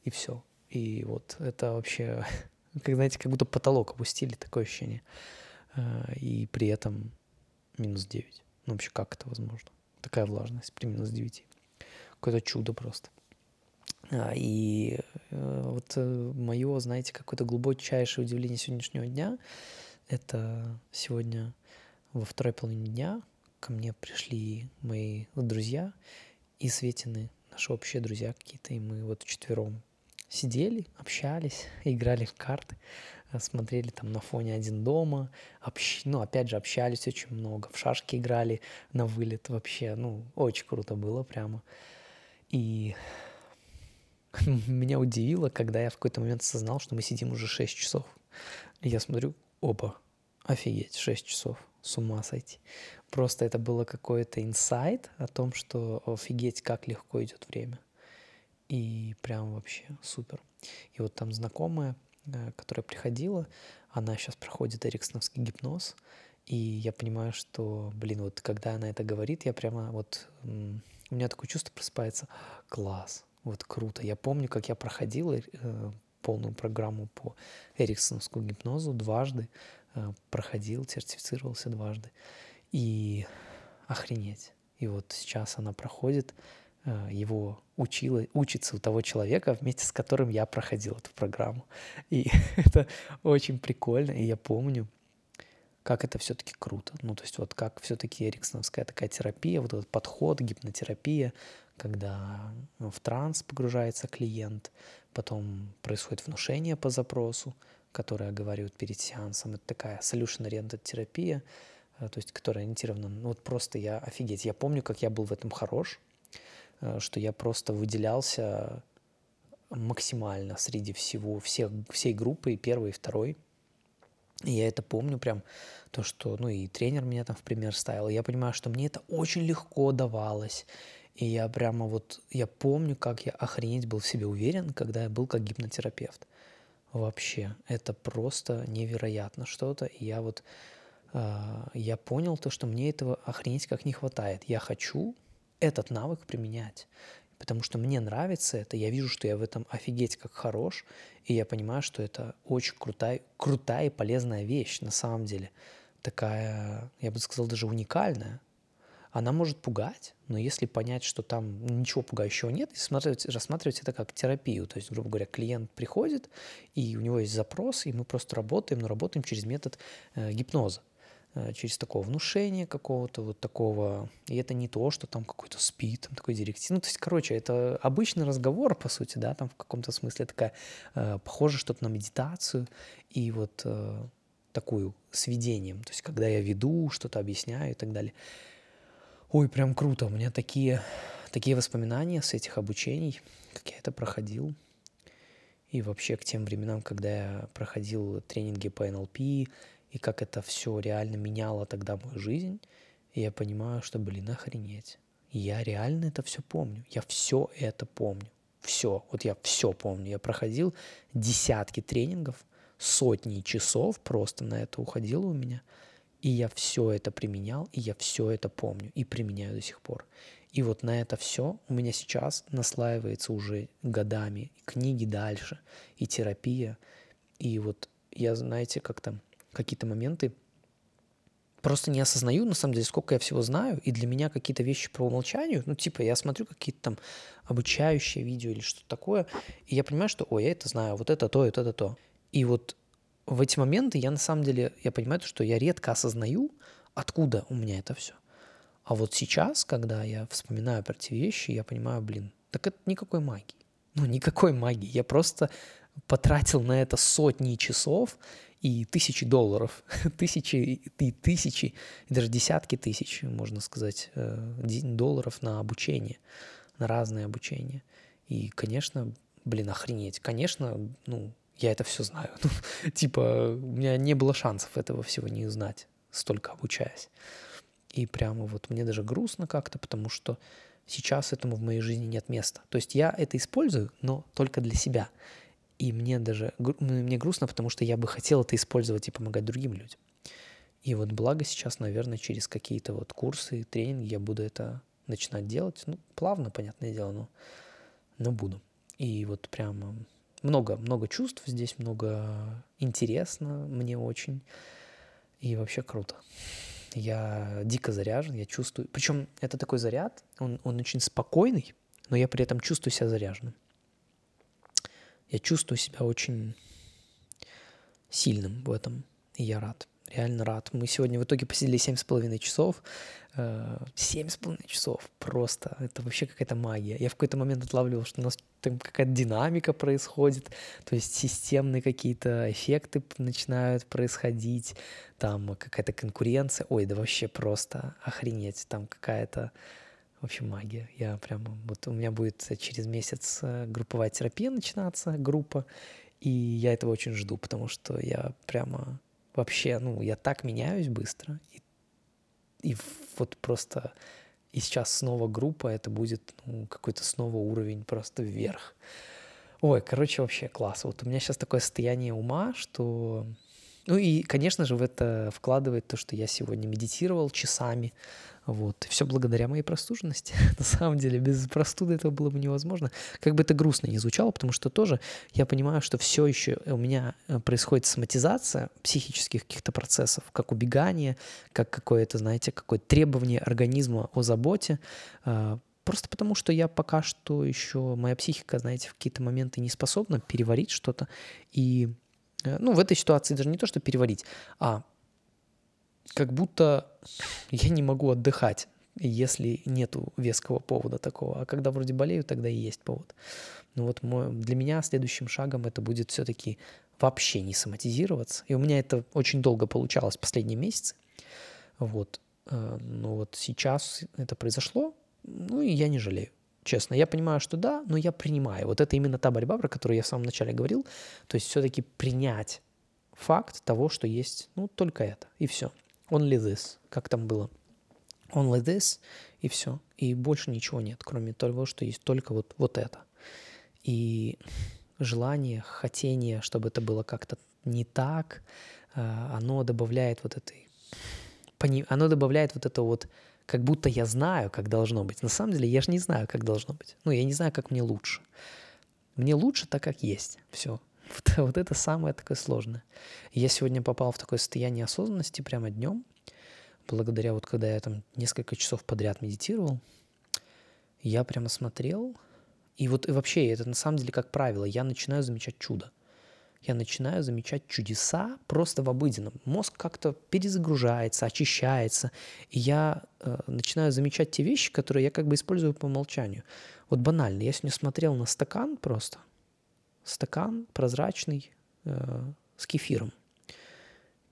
И все. И вот это вообще, как, знаете, как будто потолок опустили, такое ощущение. Э, и при этом минус 9. Ну, вообще, как это возможно? Такая влажность при минус 9. Какое-то чудо просто. А, и э, вот э, мое, знаете, какое-то глубочайшее удивление сегодняшнего дня, это сегодня во второй половине дня ко мне пришли мои друзья и Светины, наши общие друзья какие-то, и мы вот вчетвером сидели, общались, играли в карты. Э, смотрели там на фоне «Один дома», общ... ну, опять же, общались очень много, в шашки играли на вылет вообще, ну, очень круто было прямо. И меня удивило, когда я в какой-то момент осознал, что мы сидим уже 6 часов. Я смотрю, опа, офигеть, 6 часов, с ума сойти. Просто это было какой-то инсайт о том, что офигеть, как легко идет время. И прям вообще супер. И вот там знакомая которая приходила, она сейчас проходит эриксоновский гипноз, и я понимаю, что, блин, вот когда она это говорит, я прямо вот, у меня такое чувство просыпается, класс, вот круто. Я помню, как я проходил э, полную программу по эриксоновскому гипнозу дважды, э, проходил, сертифицировался дважды, и охренеть. И вот сейчас она проходит, Э, его учила, учится у того человека, вместе с которым я проходил эту программу. И это очень прикольно, и я помню, как это все-таки круто. Ну, то есть вот как все-таки эриксоновская такая терапия, вот этот подход, гипнотерапия, когда в транс погружается клиент, потом происходит внушение по запросу, которое оговаривают перед сеансом. Это такая solution-oriented терапия, э, то есть которая ориентирована, ну вот просто я офигеть. Я помню, как я был в этом хорош, Э, что я просто выделялся максимально среди всего, всех, всей группы, и первой, и второй. И я это помню прям, то, что, ну, и тренер меня там в пример ставил. Я понимаю, что мне это очень легко давалось. И я прямо вот, я помню, как я охренеть был в себе уверен, когда я был как гипнотерапевт. Вообще, это просто невероятно что-то. И я вот, э, я понял то, что мне этого охренеть как не хватает. Я хочу этот навык применять потому что мне нравится это, я вижу, что я в этом офигеть как хорош, и я понимаю, что это очень крутая, крутая и полезная вещь на самом деле. Такая, я бы сказал, даже уникальная. Она может пугать, но если понять, что там ничего пугающего нет, и рассматривать, рассматривать это как терапию, то есть, грубо говоря, клиент приходит, и у него есть запрос, и мы просто работаем, но работаем через метод э, гипноза. Э, через такого внушения какого-то, вот такого. И это не то, что там какой-то спит, там такой директив. Ну, то есть, короче, это обычный разговор, по сути, да, там в каком-то смысле такая, э, похоже что-то на медитацию и вот э, такую с ведением. То есть, когда я веду, что-то объясняю и так далее. Ой, прям круто. У меня такие, такие воспоминания с этих обучений, как я это проходил. И вообще к тем временам, когда я проходил тренинги по НЛП, и как это все реально меняло тогда мою жизнь, я понимаю, что, блин, охренеть. Я реально это все помню. Я все это помню. Все. Вот я все помню. Я проходил десятки тренингов, сотни часов просто на это уходило у меня. И я все это применял, и я все это помню и применяю до сих пор. И вот на это все у меня сейчас наслаивается уже годами книги дальше, и терапия. И вот я, знаете, как там какие-то моменты просто не осознаю, на самом деле, сколько я всего знаю, и для меня какие-то вещи по умолчанию, ну, типа, я смотрю какие-то там обучающие видео или что-то такое, и я понимаю, что, ой, я это знаю, вот это то, это это то. И вот в эти моменты я на самом деле, я понимаю, что я редко осознаю, откуда у меня это все. А вот сейчас, когда я вспоминаю про эти вещи, я понимаю, блин, так это никакой магии. Ну, никакой магии. Я просто потратил на это сотни часов, и тысячи долларов, тысячи и тысячи, и даже десятки тысяч, можно сказать, э, долларов на обучение, на разное обучение. И, конечно, блин, охренеть. Конечно, ну, я это все знаю. Ну, типа, у меня не было шансов этого всего не узнать, столько обучаясь. И прямо вот мне даже грустно как-то, потому что сейчас этому в моей жизни нет места. То есть я это использую, но только для себя. И мне даже ну, мне грустно, потому что я бы хотел это использовать и помогать другим людям. И вот благо сейчас, наверное, через какие-то вот курсы, тренинги я буду это начинать делать. Ну, плавно, понятное дело, но, но буду. И вот прямо много, много чувств здесь, много интересно мне очень. И вообще круто. Я дико заряжен, я чувствую. Причем это такой заряд, он, он очень спокойный, но я при этом чувствую себя заряженным я чувствую себя очень сильным в этом, и я рад, реально рад. Мы сегодня в итоге посидели семь с половиной часов, э, семь с половиной часов, просто, это вообще какая-то магия. Я в какой-то момент отлавливал, что у нас там какая-то динамика происходит, то есть системные какие-то эффекты начинают происходить, там какая-то конкуренция, ой, да вообще просто охренеть, там какая-то вообще магия. Я прямо, вот у меня будет через месяц э, групповая терапия начинаться, группа, и я этого очень жду, потому что я прямо вообще, ну, я так меняюсь быстро, и, и вот просто, и сейчас снова группа, это будет ну, какой-то снова уровень просто вверх. Ой, короче, вообще класс. Вот у меня сейчас такое состояние ума, что... Ну и, конечно же, в это вкладывает то, что я сегодня медитировал часами, вот. И все благодаря моей простуженности. На самом деле, без простуды этого было бы невозможно. Как бы это грустно не звучало, потому что тоже я понимаю, что все еще у меня э, происходит соматизация психических каких-то процессов, как убегание, как какое-то, знаете, какое-то требование организма о заботе. А, просто потому, что я пока что еще, моя психика, знаете, в какие-то моменты не способна переварить что-то. И, э, ну, в этой ситуации даже не то, что переварить, а как будто я не могу отдыхать, если нету веского повода такого. А когда вроде болею, тогда и есть повод. Ну вот мой, для меня следующим шагом это будет все-таки вообще не соматизироваться. И у меня это очень долго получалось последние месяцы. Вот. Э, но вот сейчас это произошло, ну и я не жалею. честно. Я понимаю, что да, но я принимаю. Вот это именно та борьба, про которую я в самом начале говорил. То есть все-таки принять факт того, что есть, ну, только это, и все. Only this, как там было. Only this, и все. И больше ничего нет, кроме того, что есть только вот, вот это. И желание, хотение, чтобы это было как-то не так, а, оно добавляет вот этой... Оно добавляет вот это вот как будто я знаю, как должно быть. На самом деле я же не знаю, как должно быть. Ну, я не знаю, как мне лучше. Мне лучше так, как есть. Все. Вот, вот это самое такое сложное. Я сегодня попал в такое состояние осознанности прямо днем, благодаря вот когда я там несколько часов подряд медитировал, я прямо смотрел, и вот и вообще это на самом деле как правило, я начинаю замечать чудо. Я начинаю замечать чудеса просто в обыденном. Мозг как-то перезагружается, очищается, и я э, начинаю замечать те вещи, которые я как бы использую по умолчанию. Вот банально, я сегодня смотрел на стакан просто, стакан прозрачный э, с кефиром.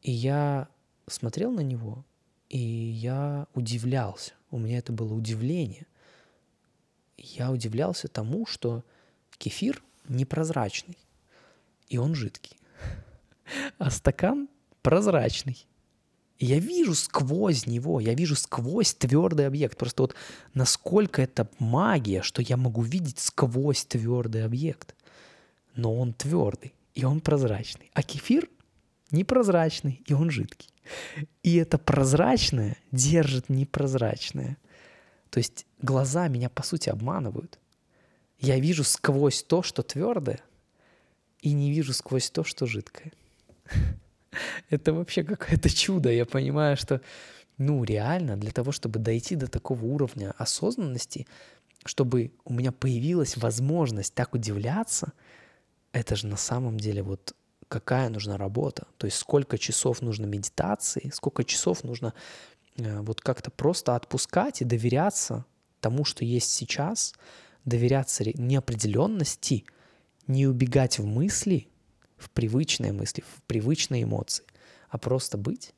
И я смотрел на него, и я удивлялся. У меня это было удивление. Я удивлялся тому, что кефир непрозрачный, и он жидкий. А стакан прозрачный. И я вижу сквозь него, я вижу сквозь твердый объект. Просто вот насколько это магия, что я могу видеть сквозь твердый объект но он твердый, и он прозрачный. А кефир непрозрачный, и он жидкий. И это прозрачное держит непрозрачное. То есть глаза меня, по сути, обманывают. Я вижу сквозь то, что твердое, и не вижу сквозь то, что жидкое. Это вообще какое-то чудо. Я понимаю, что, ну, реально, для того, чтобы дойти до такого уровня осознанности, чтобы у меня появилась возможность так удивляться — это же на самом деле вот какая нужна работа, то есть сколько часов нужно медитации, сколько часов нужно э, вот как-то просто отпускать и доверяться тому, что есть сейчас, доверяться неопределенности, не убегать в мысли, в привычные мысли, в привычные эмоции, а просто быть.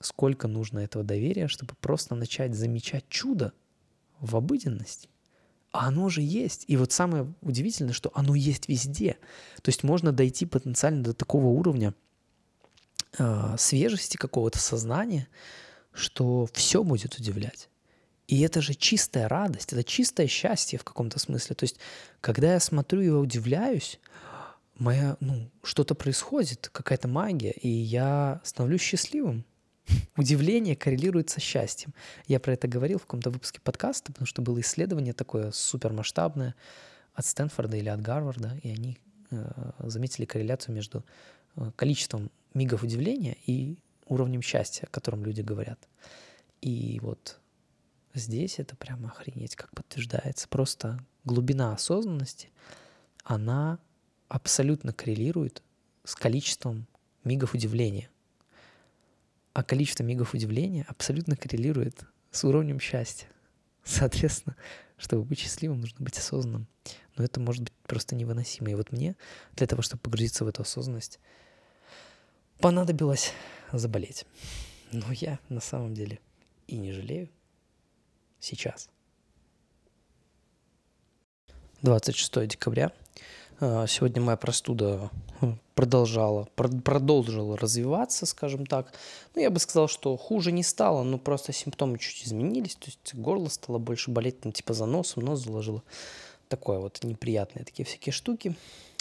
Сколько нужно этого доверия, чтобы просто начать замечать чудо в обыденности. А оно же есть. И вот самое удивительное, что оно есть везде. То есть можно дойти потенциально до такого уровня э, свежести какого-то сознания, что все будет удивлять. И это же чистая радость, это чистое счастье в каком-то смысле. То есть, когда я смотрю и удивляюсь, моя, ну, что-то происходит, какая-то магия, и я становлюсь счастливым. Удивление коррелирует со счастьем. Я про это говорил в каком-то выпуске подкаста, потому что было исследование такое супермасштабное от Стэнфорда или от Гарварда, и они э, заметили корреляцию между э, количеством мигов удивления и уровнем счастья, о котором люди говорят. И вот здесь это прямо охренеть, как подтверждается. Просто глубина осознанности, она абсолютно коррелирует с количеством мигов удивления. А количество мигов удивления абсолютно коррелирует с уровнем счастья. Соответственно, чтобы быть счастливым, нужно быть осознанным. Но это может быть просто невыносимо. И вот мне для того, чтобы погрузиться в эту осознанность, понадобилось заболеть. Но я на самом деле и не жалею сейчас. 26 декабря сегодня моя простуда продолжала, продолжила развиваться, скажем так. Ну, я бы сказал, что хуже не стало, но просто симптомы чуть изменились. То есть горло стало больше болеть, там, типа за носом, нос заложило. Такое вот неприятные такие всякие штуки.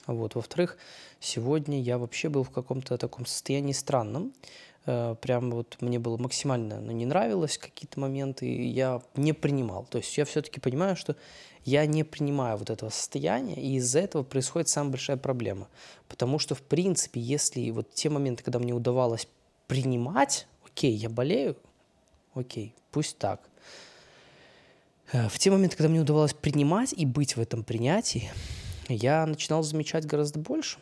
Вот. Во-вторых, сегодня я вообще был в каком-то таком состоянии странном. Э, прям вот мне было максимально ну, не нравилось какие-то моменты, и я не принимал. То есть я все-таки понимаю, что я не принимаю вот этого состояния, и из-за этого происходит самая большая проблема. Потому что, в принципе, если вот те моменты, когда мне удавалось принимать, окей, я болею, окей, пусть так. Э, в те моменты, когда мне удавалось принимать и быть в этом принятии, я начинал замечать гораздо больше.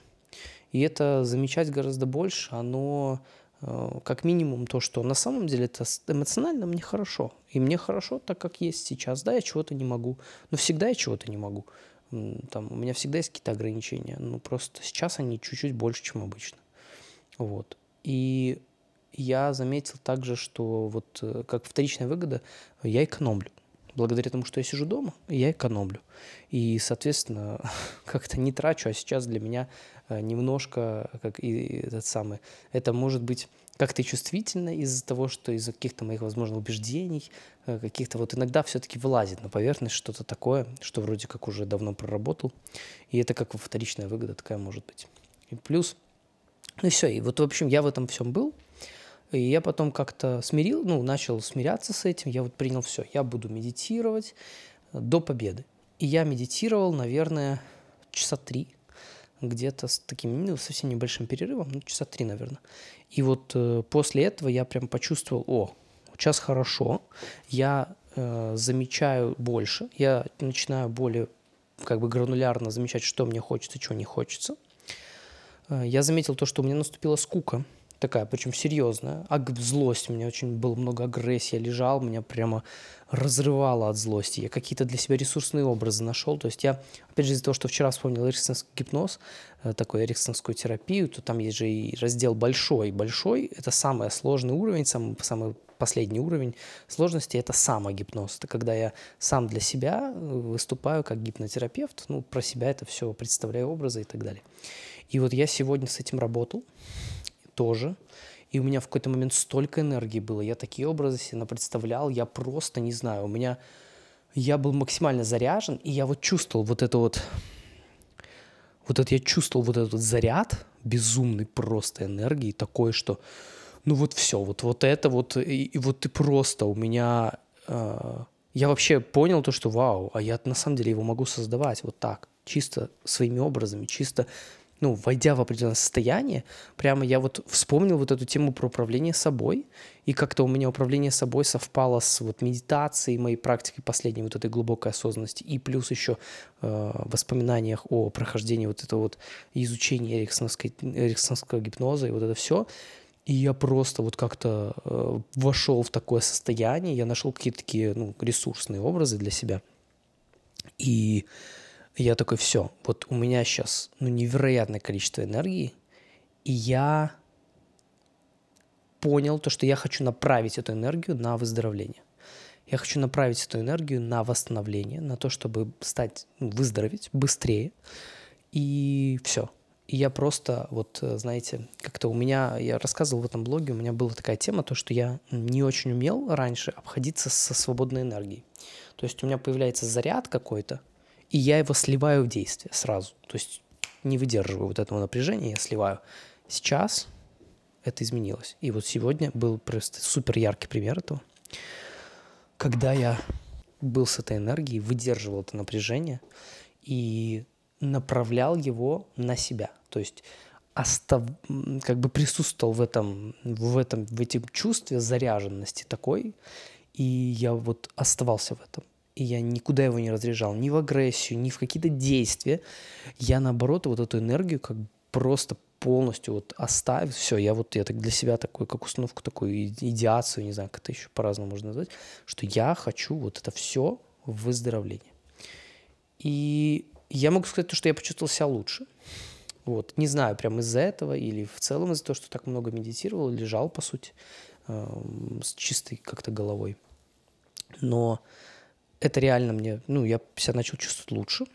И это замечать гораздо больше, оно как минимум то, что на самом деле это эмоционально мне хорошо. И мне хорошо так, как есть сейчас. Да, я чего-то не могу. Но всегда я чего-то не могу. Там, у меня всегда есть какие-то ограничения. Ну, просто сейчас они чуть-чуть больше, чем обычно. Вот. И я заметил также, что вот э, как вторичная выгода, я экономлю. благодаря тому, что я сижу дома, я экономлю. И, соответственно, как-то не трачу, а сейчас для меня э, немножко, как и этот самый, это может быть как-то чувствительно из-за того, что из-за каких-то моих, возможно, убеждений, э, каких-то вот иногда все-таки вылазит на поверхность что-то такое, что вроде как уже давно проработал, и это как вторичная выгода такая может быть. И плюс, ну все, и вот, в общем, я в этом всем был, и я потом как-то смирил, ну, начал смиряться с этим. Я вот принял все. Я буду медитировать до победы. И я медитировал, наверное, часа три. Где-то с таким, ну, совсем небольшим перерывом, ну, часа три, наверное. И вот э, после этого я прям почувствовал, о, сейчас хорошо. Я э, замечаю больше. Я начинаю более как бы гранулярно замечать, что мне хочется, чего не хочется. Э, я заметил то, что у меня наступила скука – такая, причем серьезная. А злость, у меня очень было много агрессии, я лежал, меня прямо разрывало от злости. Я какие-то для себя ресурсные образы нашел. То есть я, опять же, из-за того, что вчера вспомнил эриксонский гипноз, э, такой эриксонскую терапию, то там есть же и раздел большой. Большой – это самый сложный уровень, самый, самый последний уровень сложности – это самогипноз. Это когда я сам для себя э, выступаю как гипнотерапевт, ну, про себя это все представляю образы и так далее. И вот я сегодня с этим работал, тоже. И у меня в какой-то момент столько энергии было. Я такие образы себе представлял. Я просто не знаю. У меня... Я был максимально заряжен, и я вот чувствовал вот это вот... Вот это я чувствовал вот этот заряд безумный просто энергии, такой, что ну вот все, вот, вот это вот, и, и вот ты просто у меня... Э, я вообще понял то, что вау, а я на самом деле его могу создавать вот так, чисто своими образами, чисто ну, войдя в определенное состояние, прямо я вот вспомнил вот эту тему про управление собой, и как-то у меня управление собой совпало с вот медитацией, моей практикой последней вот этой глубокой осознанности, и плюс еще э, воспоминаниях о прохождении вот этого вот изучения эриксонского гипноза и вот это все, и я просто вот как-то э, вошел в такое состояние, я нашел какие-то такие ну, ресурсные образы для себя, и и я такой, все, вот у меня сейчас ну, невероятное количество энергии, и я понял то, что я хочу направить эту энергию на выздоровление. Я хочу направить эту энергию на восстановление, на то, чтобы стать, ну, выздороветь быстрее. И все. И я просто, вот, знаете, как-то у меня, я рассказывал в этом блоге, у меня была такая тема, то, что я не очень умел раньше обходиться со свободной энергией. То есть у меня появляется заряд какой-то, и я его сливаю в действие сразу. То есть не выдерживаю вот этого напряжения, я сливаю. Сейчас это изменилось. И вот сегодня был просто супер яркий пример этого, когда я был с этой энергией, выдерживал это напряжение и направлял его на себя. То есть остав... как бы присутствовал в этом, в этом, в этом чувстве заряженности такой, и я вот оставался в этом и я никуда его не разряжал, ни в агрессию, ни в какие-то действия. Я, наоборот, вот эту энергию как просто полностью вот оставив, все, я вот я так для себя такой, как установку, такую идеацию, не знаю, как это еще по-разному можно назвать, что я хочу вот это все в выздоровлении. И я могу сказать то, что я почувствовал себя лучше. Вот. Не знаю, прям из-за этого или в целом из-за того, что так много медитировал, лежал, по сути, э, с чистой как-то головой. Но это реально мне, ну, я себя начал чувствовать лучше.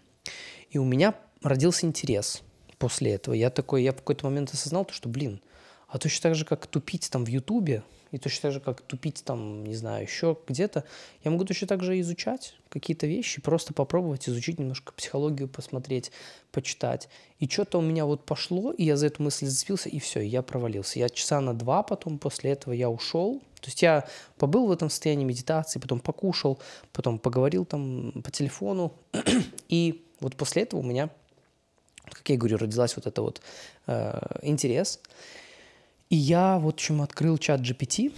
И у меня родился интерес после этого. Я такой, я в какой-то момент осознал, то, что, блин, а точно так же, как тупить там в Ютубе, и точно так же, как тупить там, не знаю, еще где-то, я могу точно так же изучать какие-то вещи, просто попробовать изучить немножко психологию, посмотреть, почитать. И что-то у меня вот пошло, и я за эту мысль зацепился, и все, я провалился. Я часа на два потом после этого я ушел, то есть я побыл в этом состоянии медитации, потом покушал, потом поговорил там по телефону. И вот после этого у меня, как я говорю, родилась вот это вот э, интерес. И я вот чем открыл чат GPT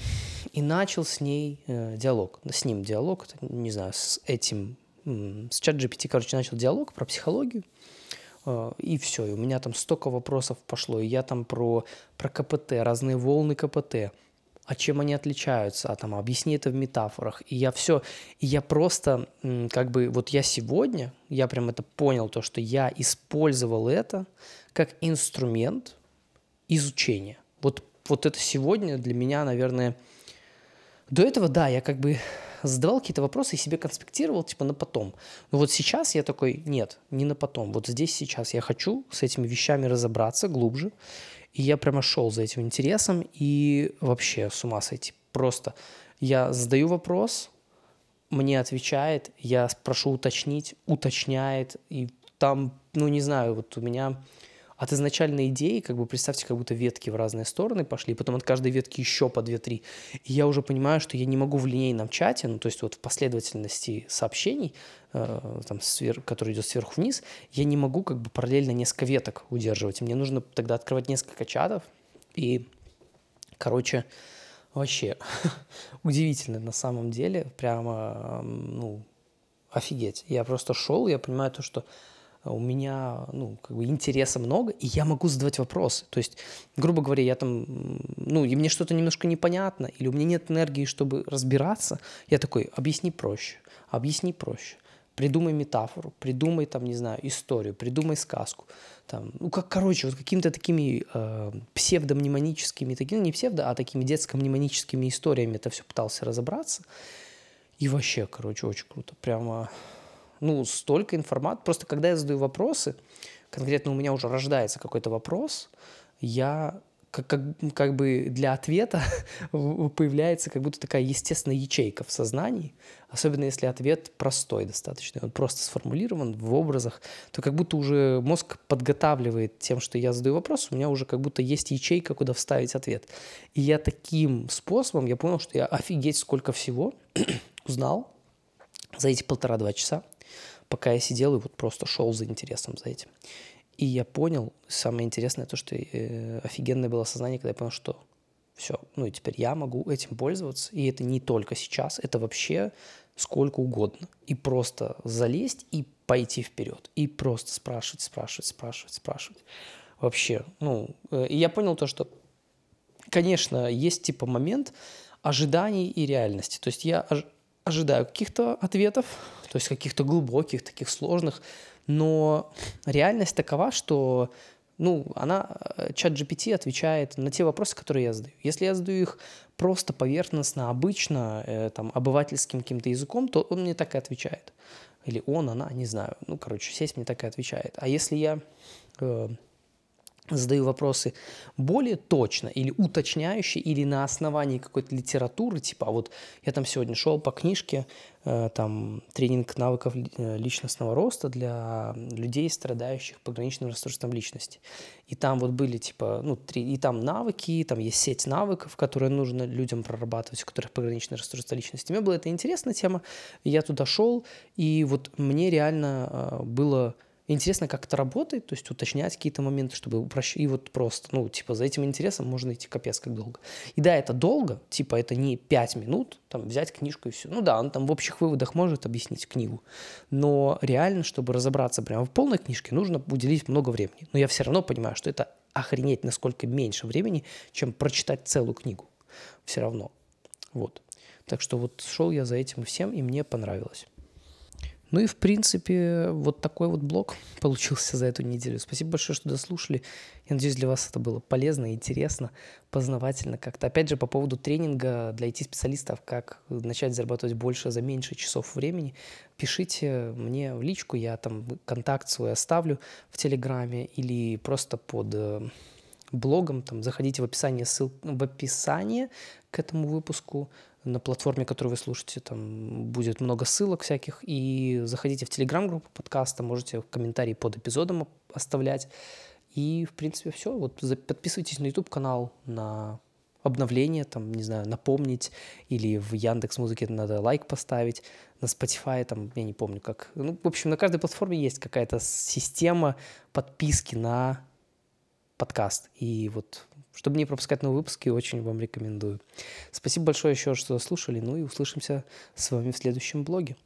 и начал с ней э, диалог, с ним диалог, не знаю, с этим, с чат GPT, короче, начал диалог про психологию. Э, и все, и у меня там столько вопросов пошло, и я там про, про КПТ, разные волны КПТ, а чем они отличаются, а там объясни это в метафорах. И я все, и я просто, как бы, вот я сегодня, я прям это понял, то, что я использовал это как инструмент изучения. Вот, вот это сегодня для меня, наверное, до этого, да, я как бы задавал какие-то вопросы и себе конспектировал, типа, на потом. Но вот сейчас я такой, нет, не на потом. Вот здесь сейчас я хочу с этими вещами разобраться глубже. И я прямо шел за этим интересом и вообще с ума сойти. Просто я задаю вопрос, мне отвечает, я прошу уточнить, уточняет, и там, ну, не знаю, вот у меня от изначальной идеи, как бы представьте, как будто ветки в разные стороны пошли, потом от каждой ветки еще по 2-3. И я уже понимаю, что я не могу в линейном чате, ну, то есть вот в последовательности сообщений, э, там, свер... который идет сверху вниз, я не могу как бы параллельно несколько веток удерживать. Мне нужно тогда открывать несколько чатов. И, короче, вообще удивительно на самом деле, прямо, ну, офигеть. Я просто шел, я понимаю то, что у меня, ну, как бы интереса много, и я могу задавать вопросы. То есть, грубо говоря, я там, ну, и мне что-то немножко непонятно, или у меня нет энергии, чтобы разбираться, я такой, объясни проще, объясни проще. Придумай метафору, придумай, там, не знаю, историю, придумай сказку. Там, ну, как, короче, вот какими-то такими э, псевдомнемоническими, такими, не псевдо, а такими детско-мнемоническими историями это все пытался разобраться. И вообще, короче, очень круто. Прямо ну, столько информации. Просто когда я задаю вопросы, конкретно у меня уже рождается какой-то вопрос, я как, как, как бы для ответа появляется как будто такая естественная ячейка в сознании, особенно если ответ простой достаточно, он просто сформулирован в образах, то как будто уже мозг подготавливает тем, что я задаю вопрос, у меня уже как будто есть ячейка, куда вставить ответ. И я таким способом, я понял, что я офигеть сколько всего узнал за эти полтора-два часа пока я сидел и вот просто шел за интересом за этим. И я понял, самое интересное то, что э, офигенное было сознание, когда я понял, что все, ну и теперь я могу этим пользоваться, и это не только сейчас, это вообще сколько угодно. И просто залезть и пойти вперед, и просто спрашивать, спрашивать, спрашивать, спрашивать. Вообще, ну, э, и я понял то, что, конечно, есть типа момент ожиданий и реальности. То есть я ожидаю каких-то ответов, то есть каких-то глубоких, таких сложных, но реальность такова, что ну, она, э, чат GPT отвечает на те вопросы, которые я задаю. Если я задаю их просто поверхностно, обычно, э, там, обывательским каким-то языком, то он мне так и отвечает. Или он, она, не знаю. Ну, короче, сеть мне так и отвечает. А если я э, задаю вопросы более точно или уточняющие, или на основании какой-то литературы, типа, а вот я там сегодня шел по книжке, э, там, тренинг навыков э, личностного роста для людей, страдающих пограничным расстройством личности. И там вот были, типа, ну, три, и там навыки, там есть сеть навыков, которые нужно людям прорабатывать, у которых пограничное расстройство личности. Мне была это интересная тема, я туда шел, и вот мне реально э, было интересно, как это работает, то есть уточнять какие-то моменты, чтобы упрощать. И вот просто, ну, типа, за этим интересом можно идти капец как долго. И да, это долго, типа, это не 5 минут, там, взять книжку и все. Ну да, он там в общих выводах может объяснить книгу, но реально, чтобы разобраться прямо в полной книжке, нужно уделить много времени. Но я все равно понимаю, что это охренеть насколько меньше времени, чем прочитать целую книгу. Все равно. Вот. Так что вот шел я за этим всем, и мне понравилось. Ну и, в принципе, вот такой вот блог получился за эту неделю. Спасибо большое, что дослушали. Я надеюсь, для вас это было полезно, интересно, познавательно как-то. Опять же, по поводу тренинга для IT-специалистов, как начать зарабатывать больше за меньше часов времени, пишите мне в личку, я там контакт свой оставлю в Телеграме или просто под э, блогом, там, заходите в описание, ссыл, в описание к этому выпуску, на платформе, которую вы слушаете, там будет много ссылок всяких. И заходите в телеграм-группу подкаста, можете комментарии под эпизодом оставлять. И, в принципе, все. Вот подписывайтесь на YouTube-канал, на обновление, там, не знаю, напомнить, или в Яндекс Музыке надо лайк поставить, на Spotify, там, я не помню, как. Ну, в общем, на каждой платформе есть какая-то система подписки на подкаст. И вот чтобы не пропускать новые выпуски, очень вам рекомендую. Спасибо большое еще, что слушали. Ну и услышимся с вами в следующем блоге.